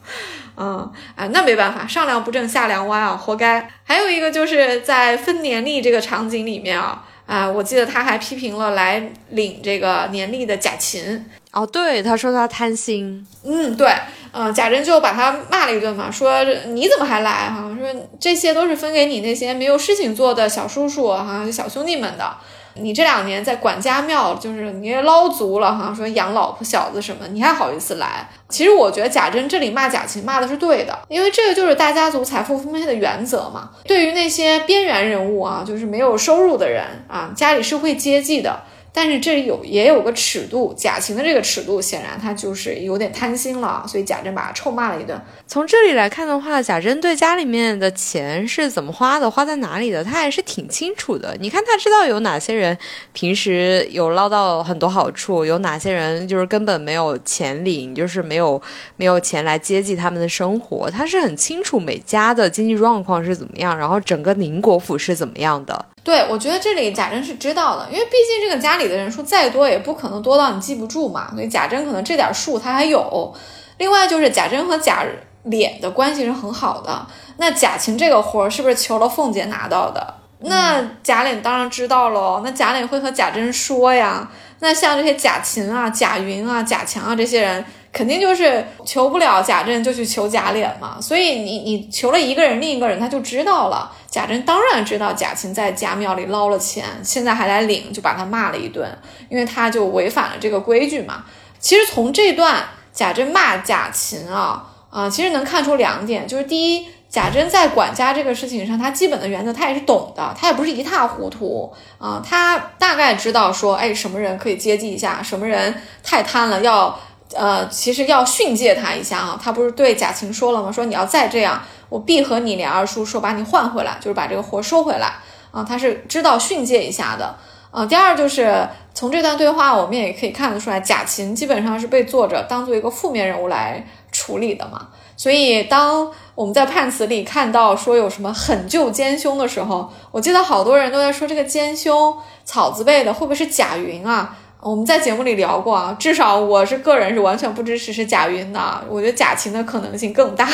嗯，啊，那没办法，上梁不正下梁歪啊，活该。还有一个就是在分年历这个场景里面啊，啊，我记得他还批评了来领这个年历的贾琴。哦，对，他说他贪心。嗯，对，嗯，贾珍就把他骂了一顿嘛，说你怎么还来哈？说这些都是分给你那些没有事情做的小叔叔哈、小兄弟们的。你这两年在管家庙，就是你也捞足了哈，说养老婆小子什么，你还好意思来？其实我觉得贾珍这里骂贾琴骂的是对的，因为这个就是大家族财富分配的原则嘛。对于那些边缘人物啊，就是没有收入的人啊，家里是会接济的。但是这有也有个尺度，贾琴的这个尺度显然他就是有点贪心了，所以贾珍把他臭骂了一顿。从这里来看的话，贾珍对家里面的钱是怎么花的，花在哪里的，他还是挺清楚的。你看他知道有哪些人平时有捞到很多好处，有哪些人就是根本没有钱领，就是没有没有钱来接济他们的生活，他是很清楚每家的经济状况是怎么样，然后整个宁国府是怎么样的。对，我觉得这里贾珍是知道的，因为毕竟这个家里的人数再多，也不可能多到你记不住嘛。所以贾珍可能这点数他还有。另外就是贾珍和贾琏的关系是很好的。那贾琴这个活儿是不是求了凤姐拿到的？那贾琏当然知道喽。那贾琏会和贾珍说呀。那像这些贾琴啊、贾云啊、贾强啊这些人。肯定就是求不了贾珍，就去求贾琏嘛。所以你你求了一个人，另一个人他就知道了。贾珍当然知道贾琴在家庙里捞了钱，现在还来领，就把他骂了一顿，因为他就违反了这个规矩嘛。其实从这段贾珍骂贾琴啊啊，其实能看出两点，就是第一，贾珍在管家这个事情上，他基本的原则他也是懂的，他也不是一塌糊涂啊，他大概知道说，哎，什么人可以接济一下，什么人太贪了要。呃，其实要训诫他一下啊，他不是对贾琴说了吗？说你要再这样，我必和你连二叔说把你换回来，就是把这个活收回来啊。他是知道训诫一下的啊。第二就是从这段对话，我们也可以看得出来，贾琴基本上是被作者当做一个负面人物来处理的嘛。所以当我们在判词里看到说有什么狠救奸凶的时候，我记得好多人都在说这个奸凶草字辈的会不会是贾云啊？我们在节目里聊过啊，至少我是个人是完全不支持是贾云的，我觉得贾琴的可能性更大。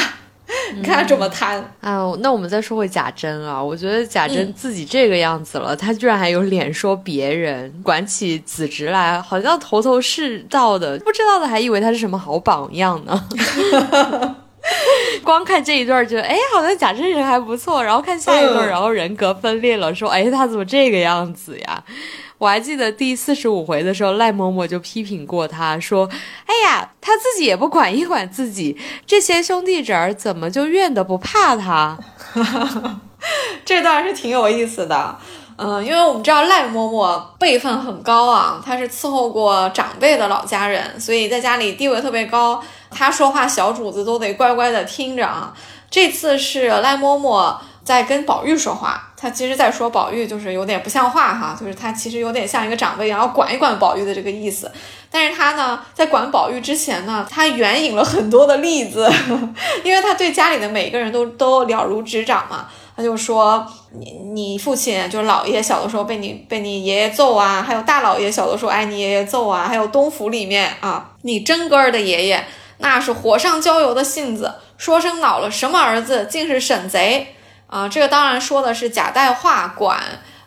你看他这么贪啊！那我们再说回贾珍啊，我觉得贾珍自己这个样子了，他居然还有脸说别人，管起子侄来好像头头是道的，不知道的还以为他是什么好榜样呢。光看这一段觉得哎，好像贾珍人还不错，然后看下一段，然后人格分裂了，说哎，他怎么这个样子呀？我还记得第四十五回的时候，赖嬷嬷就批评过他，说：“哎呀，他自己也不管一管自己，这些兄弟侄儿怎么就怨的不怕他？” 这段是挺有意思的，嗯，因为我们知道赖嬷嬷辈分很高啊，她是伺候过长辈的老家人，所以在家里地位特别高，她说话小主子都得乖乖的听着啊。这次是赖嬷嬷。在跟宝玉说话。他其实在说宝玉就是有点不像话哈，就是他其实有点像一个长辈一样要管一管宝玉的这个意思。但是他呢，在管宝玉之前呢，他援引了很多的例子，因为他对家里的每个人都都了如指掌嘛。他就说你你父亲就是老爷小的时候被你被你爷爷揍啊，还有大老爷小的时候挨你爷爷揍啊，还有东府里面啊，你真哥儿的爷爷那是火上浇油的性子，说声恼了什么儿子竟是沈贼啊！这个当然说的是贾代化管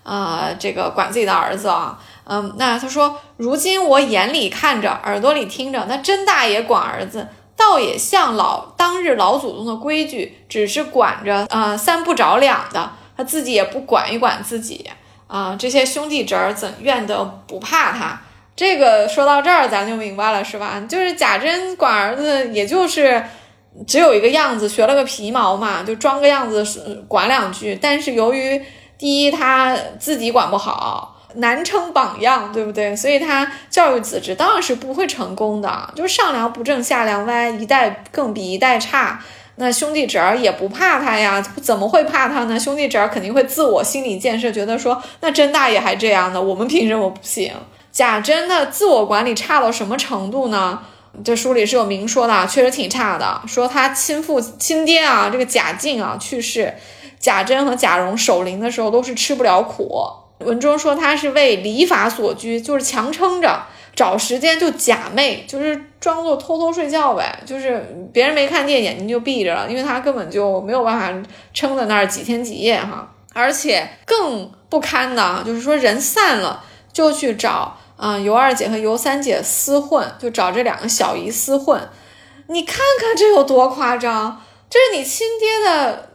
啊，这个管自己的儿子啊，嗯，那他说如今我眼里看着，耳朵里听着，那甄大爷管儿子。倒也像老当日老祖宗的规矩，只是管着呃三不着两的，他自己也不管一管自己啊。这些兄弟侄儿怎怨得不怕他？这个说到这儿，咱就明白了，是吧？就是贾珍管儿子，也就是只有一个样子，学了个皮毛嘛，就装个样子管两句。但是由于第一他自己管不好。难称榜样，对不对？所以他教育子侄当然是不会成功的，就是上梁不正下梁歪，一代更比一代差。那兄弟侄儿也不怕他呀，怎么会怕他呢？兄弟侄儿肯定会自我心理建设，觉得说那甄大爷还这样呢，我们凭什么不行？贾珍的自我管理差到什么程度呢？这书里是有明说的，确实挺差的。说他亲父亲爹啊，这个贾敬啊去世，贾珍和贾蓉守灵的时候都是吃不了苦。文中说他是为礼法所拘，就是强撑着找时间就假寐，就是装作偷偷睡觉呗，就是别人没看见眼睛就闭着了，因为他根本就没有办法撑在那儿几天几夜哈。而且更不堪的，就是说人散了就去找啊尤二姐和尤三姐厮混，就找这两个小姨厮混。你看看这有多夸张，这是你亲爹的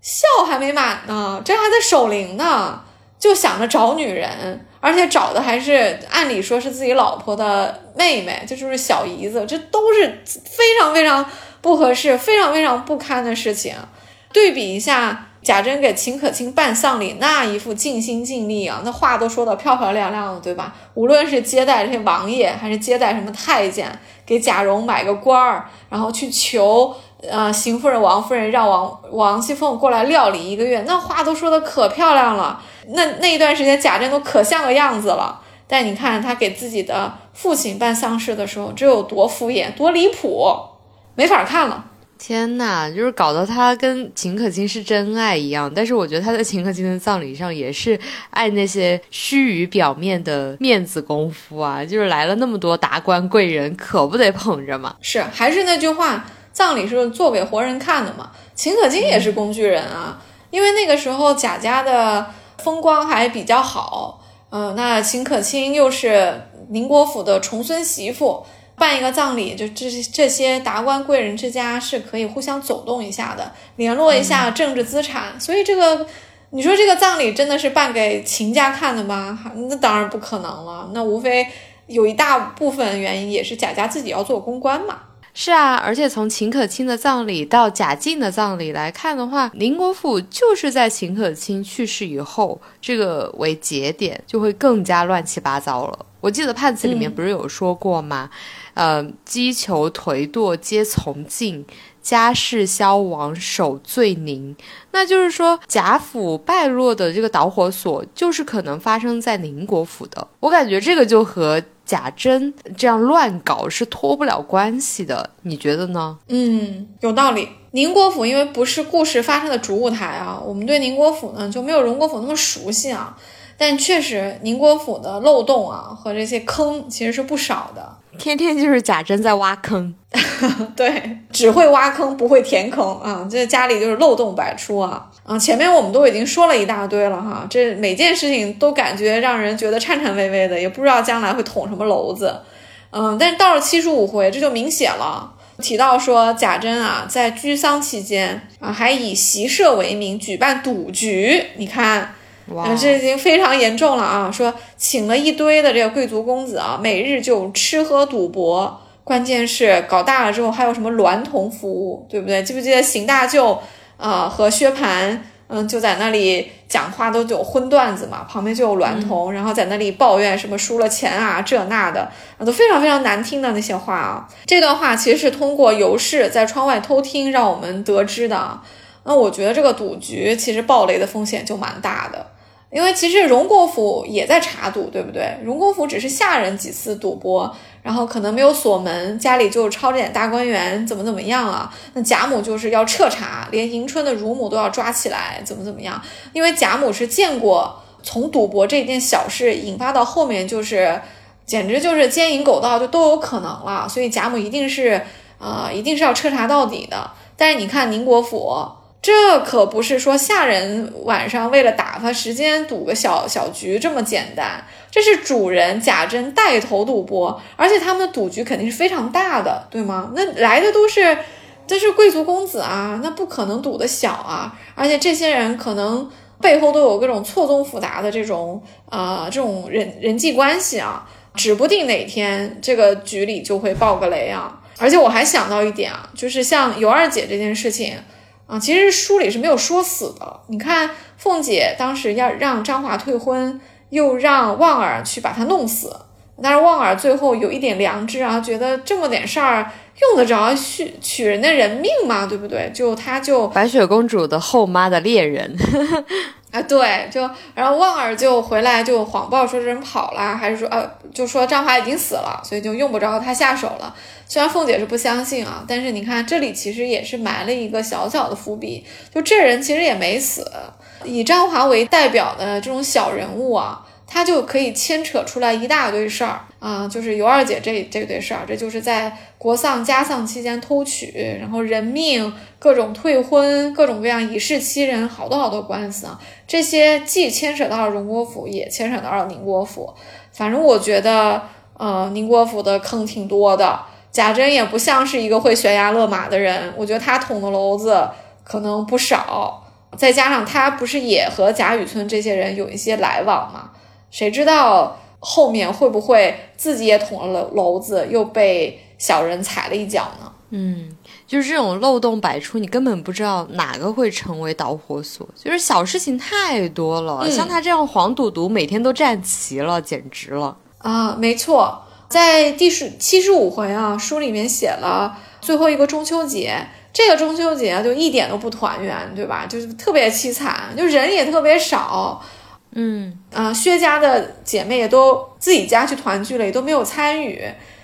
孝还没满呢，这还在守灵呢。就想着找女人，而且找的还是按理说是自己老婆的妹妹，这就是小姨子，这都是非常非常不合适、非常非常不堪的事情。对比一下贾珍给秦可卿办丧礼那一副尽心尽力啊，那话都说的漂漂亮亮的，对吧？无论是接待这些王爷，还是接待什么太监，给贾蓉买个官儿，然后去求。呃，邢夫人、王夫人让王王熙凤过来料理一个月，那话都说的可漂亮了。那那一段时间，贾珍都可像个样子了。但你看他给自己的父亲办丧事的时候，这有多敷衍，多离谱，没法看了。天呐，就是搞得他跟秦可卿是真爱一样。但是我觉得他在秦可卿的葬礼上也是爱那些虚臾表面的面子功夫啊，就是来了那么多达官贵人，可不得捧着嘛。是，还是那句话。葬礼是做给活人看的嘛？秦可卿也是工具人啊，因为那个时候贾家的风光还比较好，嗯，那秦可卿又是宁国府的重孙媳妇，办一个葬礼，就这这些达官贵人之家是可以互相走动一下的，联络一下政治资产，所以这个你说这个葬礼真的是办给秦家看的吗？那当然不可能了，那无非有一大部分原因也是贾家自己要做公关嘛。是啊，而且从秦可卿的葬礼到贾敬的葬礼来看的话，宁国府就是在秦可卿去世以后这个为节点，就会更加乱七八糟了。我记得判词里面不是有说过吗？呃，击球颓堕皆从敬，家事消亡守罪宁。那就是说贾府败落的这个导火索，就是可能发生在宁国府的。我感觉这个就和。贾珍这样乱搞是脱不了关系的，你觉得呢？嗯，有道理。宁国府因为不是故事发生的主舞台啊，我们对宁国府呢就没有荣国府那么熟悉啊。但确实，宁国府的漏洞啊和这些坑其实是不少的。天天就是贾珍在挖坑，对，只会挖坑不会填坑啊！这家里就是漏洞百出啊！啊，前面我们都已经说了一大堆了哈，这每件事情都感觉让人觉得颤颤巍巍的，也不知道将来会捅什么娄子。嗯，但是到了七十五回，这就明显了，提到说贾珍啊，在居丧期间啊，还以习社为名举办赌局，你看。哇，这已经非常严重了啊！说请了一堆的这个贵族公子啊，每日就吃喝赌博，关键是搞大了之后还有什么娈童服务，对不对？记不记得邢大舅啊和薛蟠，嗯，就在那里讲话都有荤段子嘛，旁边就有娈童，然后在那里抱怨什么输了钱啊这那的，都非常非常难听的那些话啊。这段话其实是通过尤氏在窗外偷听让我们得知的啊。那我觉得这个赌局其实暴雷的风险就蛮大的。因为其实荣国府也在查赌，对不对？荣国府只是下人几次赌博，然后可能没有锁门，家里就抄着点大观园，怎么怎么样啊？那贾母就是要彻查，连迎春的乳母都要抓起来，怎么怎么样？因为贾母是见过从赌博这件小事引发到后面就是，简直就是奸淫狗盗就都有可能了，所以贾母一定是啊，一定是要彻查到底的。但是你看宁国府。这可不是说下人晚上为了打发时间赌个小小局这么简单，这是主人贾珍带头赌博，而且他们的赌局肯定是非常大的，对吗？那来的都是，这是贵族公子啊，那不可能赌的小啊，而且这些人可能背后都有各种错综复杂的这种呃这种人人际关系啊，指不定哪天这个局里就会爆个雷啊。而且我还想到一点啊，就是像尤二姐这件事情。啊，其实书里是没有说死的。你看，凤姐当时要让张华退婚，又让旺儿去把他弄死，但是旺儿最后有一点良知啊，觉得这么点事儿用得着去取人的人命吗？对不对？就他就白雪公主的后妈的猎人。啊，对，就然后旺儿就回来就谎报说这人跑了，还是说呃，就说张华已经死了，所以就用不着他下手了。虽然凤姐是不相信啊，但是你看这里其实也是埋了一个小小的伏笔，就这人其实也没死，以张华为代表的这种小人物啊。他就可以牵扯出来一大堆事儿啊，就是尤二姐这这堆事儿，这就是在国丧家丧期间偷取，然后人命，各种退婚，各种各样以势欺人，好多好多官司啊。这些既牵扯到了荣国府，也牵扯到了宁国府。反正我觉得，呃，宁国府的坑挺多的。贾珍也不像是一个会悬崖勒马的人，我觉得他捅的娄子可能不少。再加上他不是也和贾雨村这些人有一些来往吗？谁知道后面会不会自己也捅了篓子，又被小人踩了一脚呢？嗯，就是这种漏洞百出，你根本不知道哪个会成为导火索。就是小事情太多了，像他这样黄赌毒每天都站齐了，简直了啊！没错，在第十七十五回啊，书里面写了最后一个中秋节，这个中秋节就一点都不团圆，对吧？就是特别凄惨，就人也特别少。嗯啊，薛家的姐妹也都自己家去团聚了，也都没有参与，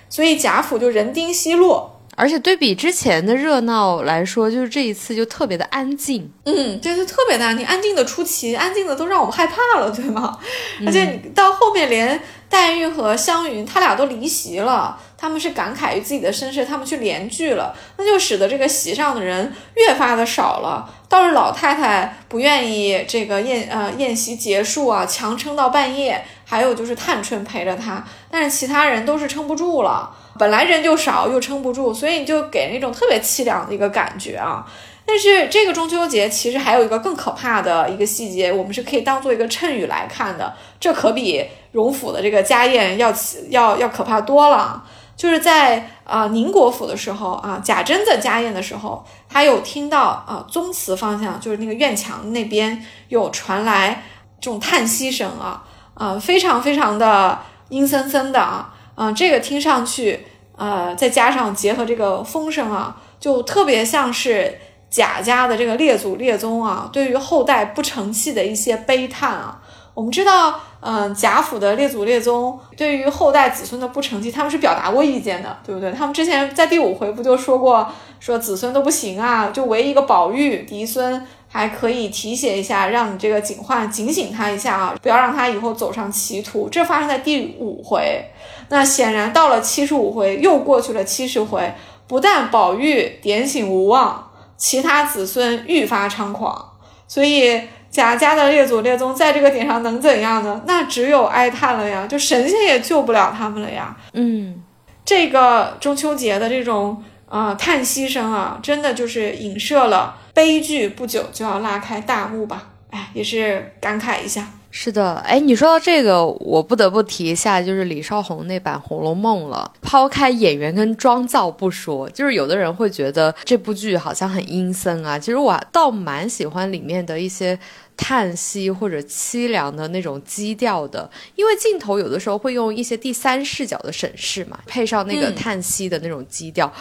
所以贾府就人丁稀落。而且对比之前的热闹来说，就是这一次就特别的安静。嗯，就是特别的安静，安静的出奇，安静的都让我们害怕了，对吗？而且你到后面连黛玉和湘云他俩都离席了。他们是感慨于自己的身世，他们去联聚了，那就使得这个席上的人越发的少了。倒是老太太不愿意这个宴呃宴席结束啊，强撑到半夜。还有就是探春陪着她，但是其他人都是撑不住了。本来人就少，又撑不住，所以你就给人一种特别凄凉的一个感觉啊。但是这个中秋节其实还有一个更可怕的一个细节，我们是可以当做一个衬语来看的。这可比荣府的这个家宴要要要可怕多了。就是在啊宁国府的时候啊，贾珍在家宴的时候，他有听到啊宗祠方向，就是那个院墙那边有传来这种叹息声啊啊，非常非常的阴森森的啊啊，这个听上去呃，再加上结合这个风声啊，就特别像是贾家的这个列祖列宗啊，对于后代不成器的一些悲叹啊。我们知道，嗯，贾府的列祖列宗对于后代子孙的不成器，他们是表达过意见的，对不对？他们之前在第五回不就说过，说子孙都不行啊，就唯一一个宝玉嫡孙还可以提携一下，让你这个警幻警醒他一下啊，不要让他以后走上歧途。这发生在第五回，那显然到了七十五回，又过去了七十回，不但宝玉点醒无望，其他子孙愈发猖狂，所以。贾家的列祖列宗在这个点上能怎样呢？那只有哀叹了呀，就神仙也救不了他们了呀。嗯，这个中秋节的这种啊叹息声啊，真的就是影射了悲剧不久就要拉开大幕吧？哎，也是感慨一下。是的，哎，你说到这个，我不得不提一下，就是李少红那版《红楼梦》了。抛开演员跟妆造不说，就是有的人会觉得这部剧好像很阴森啊。其实我倒蛮喜欢里面的一些叹息或者凄凉的那种基调的，因为镜头有的时候会用一些第三视角的审视嘛，配上那个叹息的那种基调。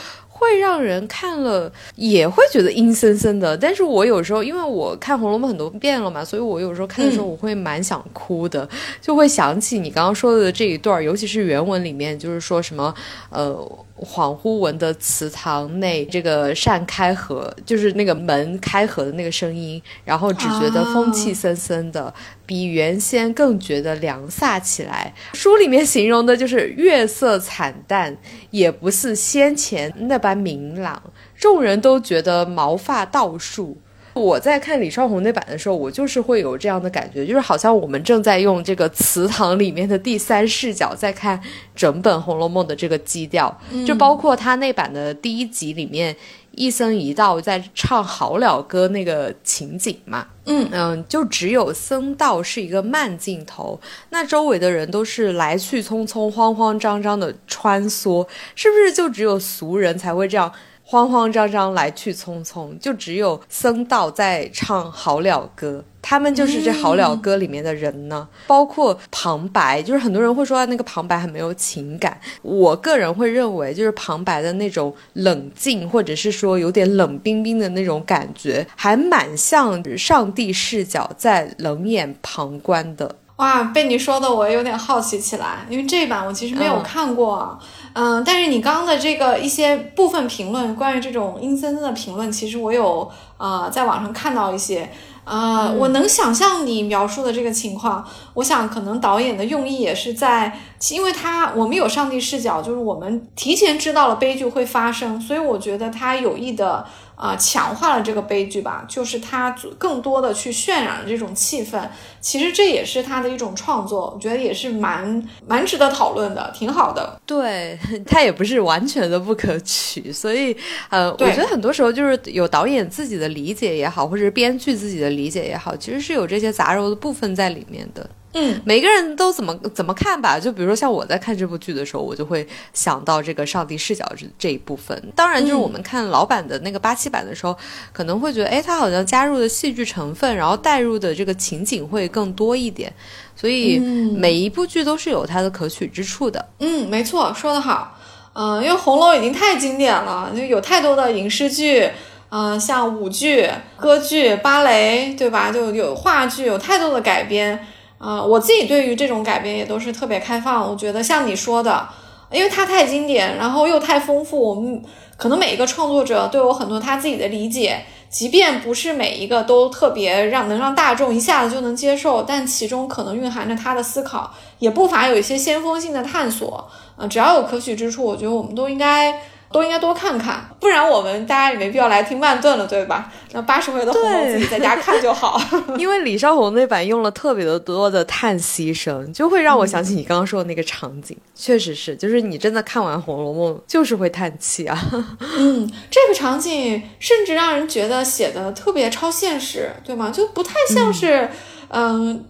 会让人看了也会觉得阴森森的。但是我有时候因为我看《红楼梦》很多遍了嘛，所以我有时候看的时候我会蛮想哭的，就会想起你刚刚说的这一段，尤其是原文里面，就是说什么呃。恍惚闻得祠堂内这个扇开合，就是那个门开合的那个声音，然后只觉得风气森森的，比原先更觉得凉飒起来。书里面形容的就是月色惨淡，也不似先前那般明朗，众人都觉得毛发倒竖。我在看李少红那版的时候，我就是会有这样的感觉，就是好像我们正在用这个祠堂里面的第三视角在看整本《红楼梦》的这个基调，就包括他那版的第一集里面一僧一道在唱《好了歌》那个情景嘛，嗯。嗯，就只有僧道是一个慢镜头，那周围的人都是来去匆匆、慌慌张张的穿梭，是不是就只有俗人才会这样？慌慌张张来去匆匆，就只有僧道在唱好了歌，他们就是这好了歌里面的人呢。包括旁白，就是很多人会说那个旁白很没有情感。我个人会认为，就是旁白的那种冷静，或者是说有点冷冰冰的那种感觉，还蛮像上帝视角在冷眼旁观的。哇，被你说的我有点好奇起来，因为这一版我其实没有看过，嗯，但是你刚刚的这个一些部分评论，关于这种阴森森的评论，其实我有呃在网上看到一些，呃，我能想象你描述的这个情况，我想可能导演的用意也是在，因为他我们有上帝视角，就是我们提前知道了悲剧会发生，所以我觉得他有意的。啊，强化了这个悲剧吧，就是他更多的去渲染了这种气氛。其实这也是他的一种创作，我觉得也是蛮蛮值得讨论的，挺好的。对 他也不是完全的不可取，所以呃，我觉得很多时候就是有导演自己的理解也好，或者是编剧自己的理解也好，其实是有这些杂糅的部分在里面的。嗯，每个人都怎么怎么看吧？就比如说像我在看这部剧的时候，我就会想到这个上帝视角这这一部分。当然，就是我们看老版的那个八七版的时候，可能会觉得，哎，它好像加入的戏剧成分，然后带入的这个情景会更多一点。所以每一部剧都是有它的可取之处的。嗯，没错，说得好。嗯，因为红楼已经太经典了，就有太多的影视剧，嗯，像舞剧、歌剧、芭蕾，对吧？就有话剧，有太多的改编。啊，我自己对于这种改编也都是特别开放。我觉得像你说的，因为它太经典，然后又太丰富，我们可能每一个创作者都有很多他自己的理解，即便不是每一个都特别让能让大众一下子就能接受，但其中可能蕴含着他的思考，也不乏有一些先锋性的探索。嗯，只要有可取之处，我觉得我们都应该。都应该多看看，不然我们大家也没必要来听慢炖了，对吧？那八十回的红楼自己在家看就好。因为李少红那版用了特别的多的叹息声，就会让我想起你刚刚说的那个场景。确实是，就是你真的看完《红楼梦》就是会叹气啊。嗯，这个场景甚至让人觉得写的特别超现实，对吗？就不太像是，嗯。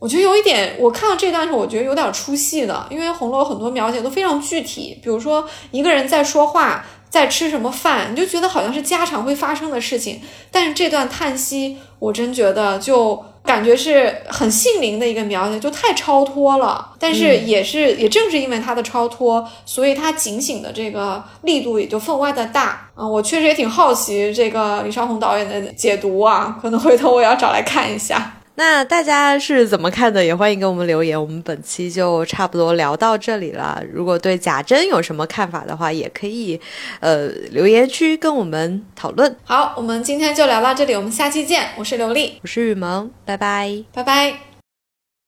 我觉得有一点，我看到这段时候，我觉得有点出戏的，因为红楼很多描写都非常具体，比如说一个人在说话，在吃什么饭，你就觉得好像是家常会发生的事情。但是这段叹息，我真觉得就感觉是很性灵的一个描写，就太超脱了。但是也是，也正是因为它的超脱，所以它警醒的这个力度也就分外的大啊。我确实也挺好奇这个李少红导演的解读啊，可能回头我要找来看一下。那大家是怎么看的？也欢迎给我们留言。我们本期就差不多聊到这里了。如果对贾珍有什么看法的话，也可以，呃，留言区跟我们讨论。好，我们今天就聊到这里，我们下期见。我是刘丽，我是雨萌，拜拜，拜拜。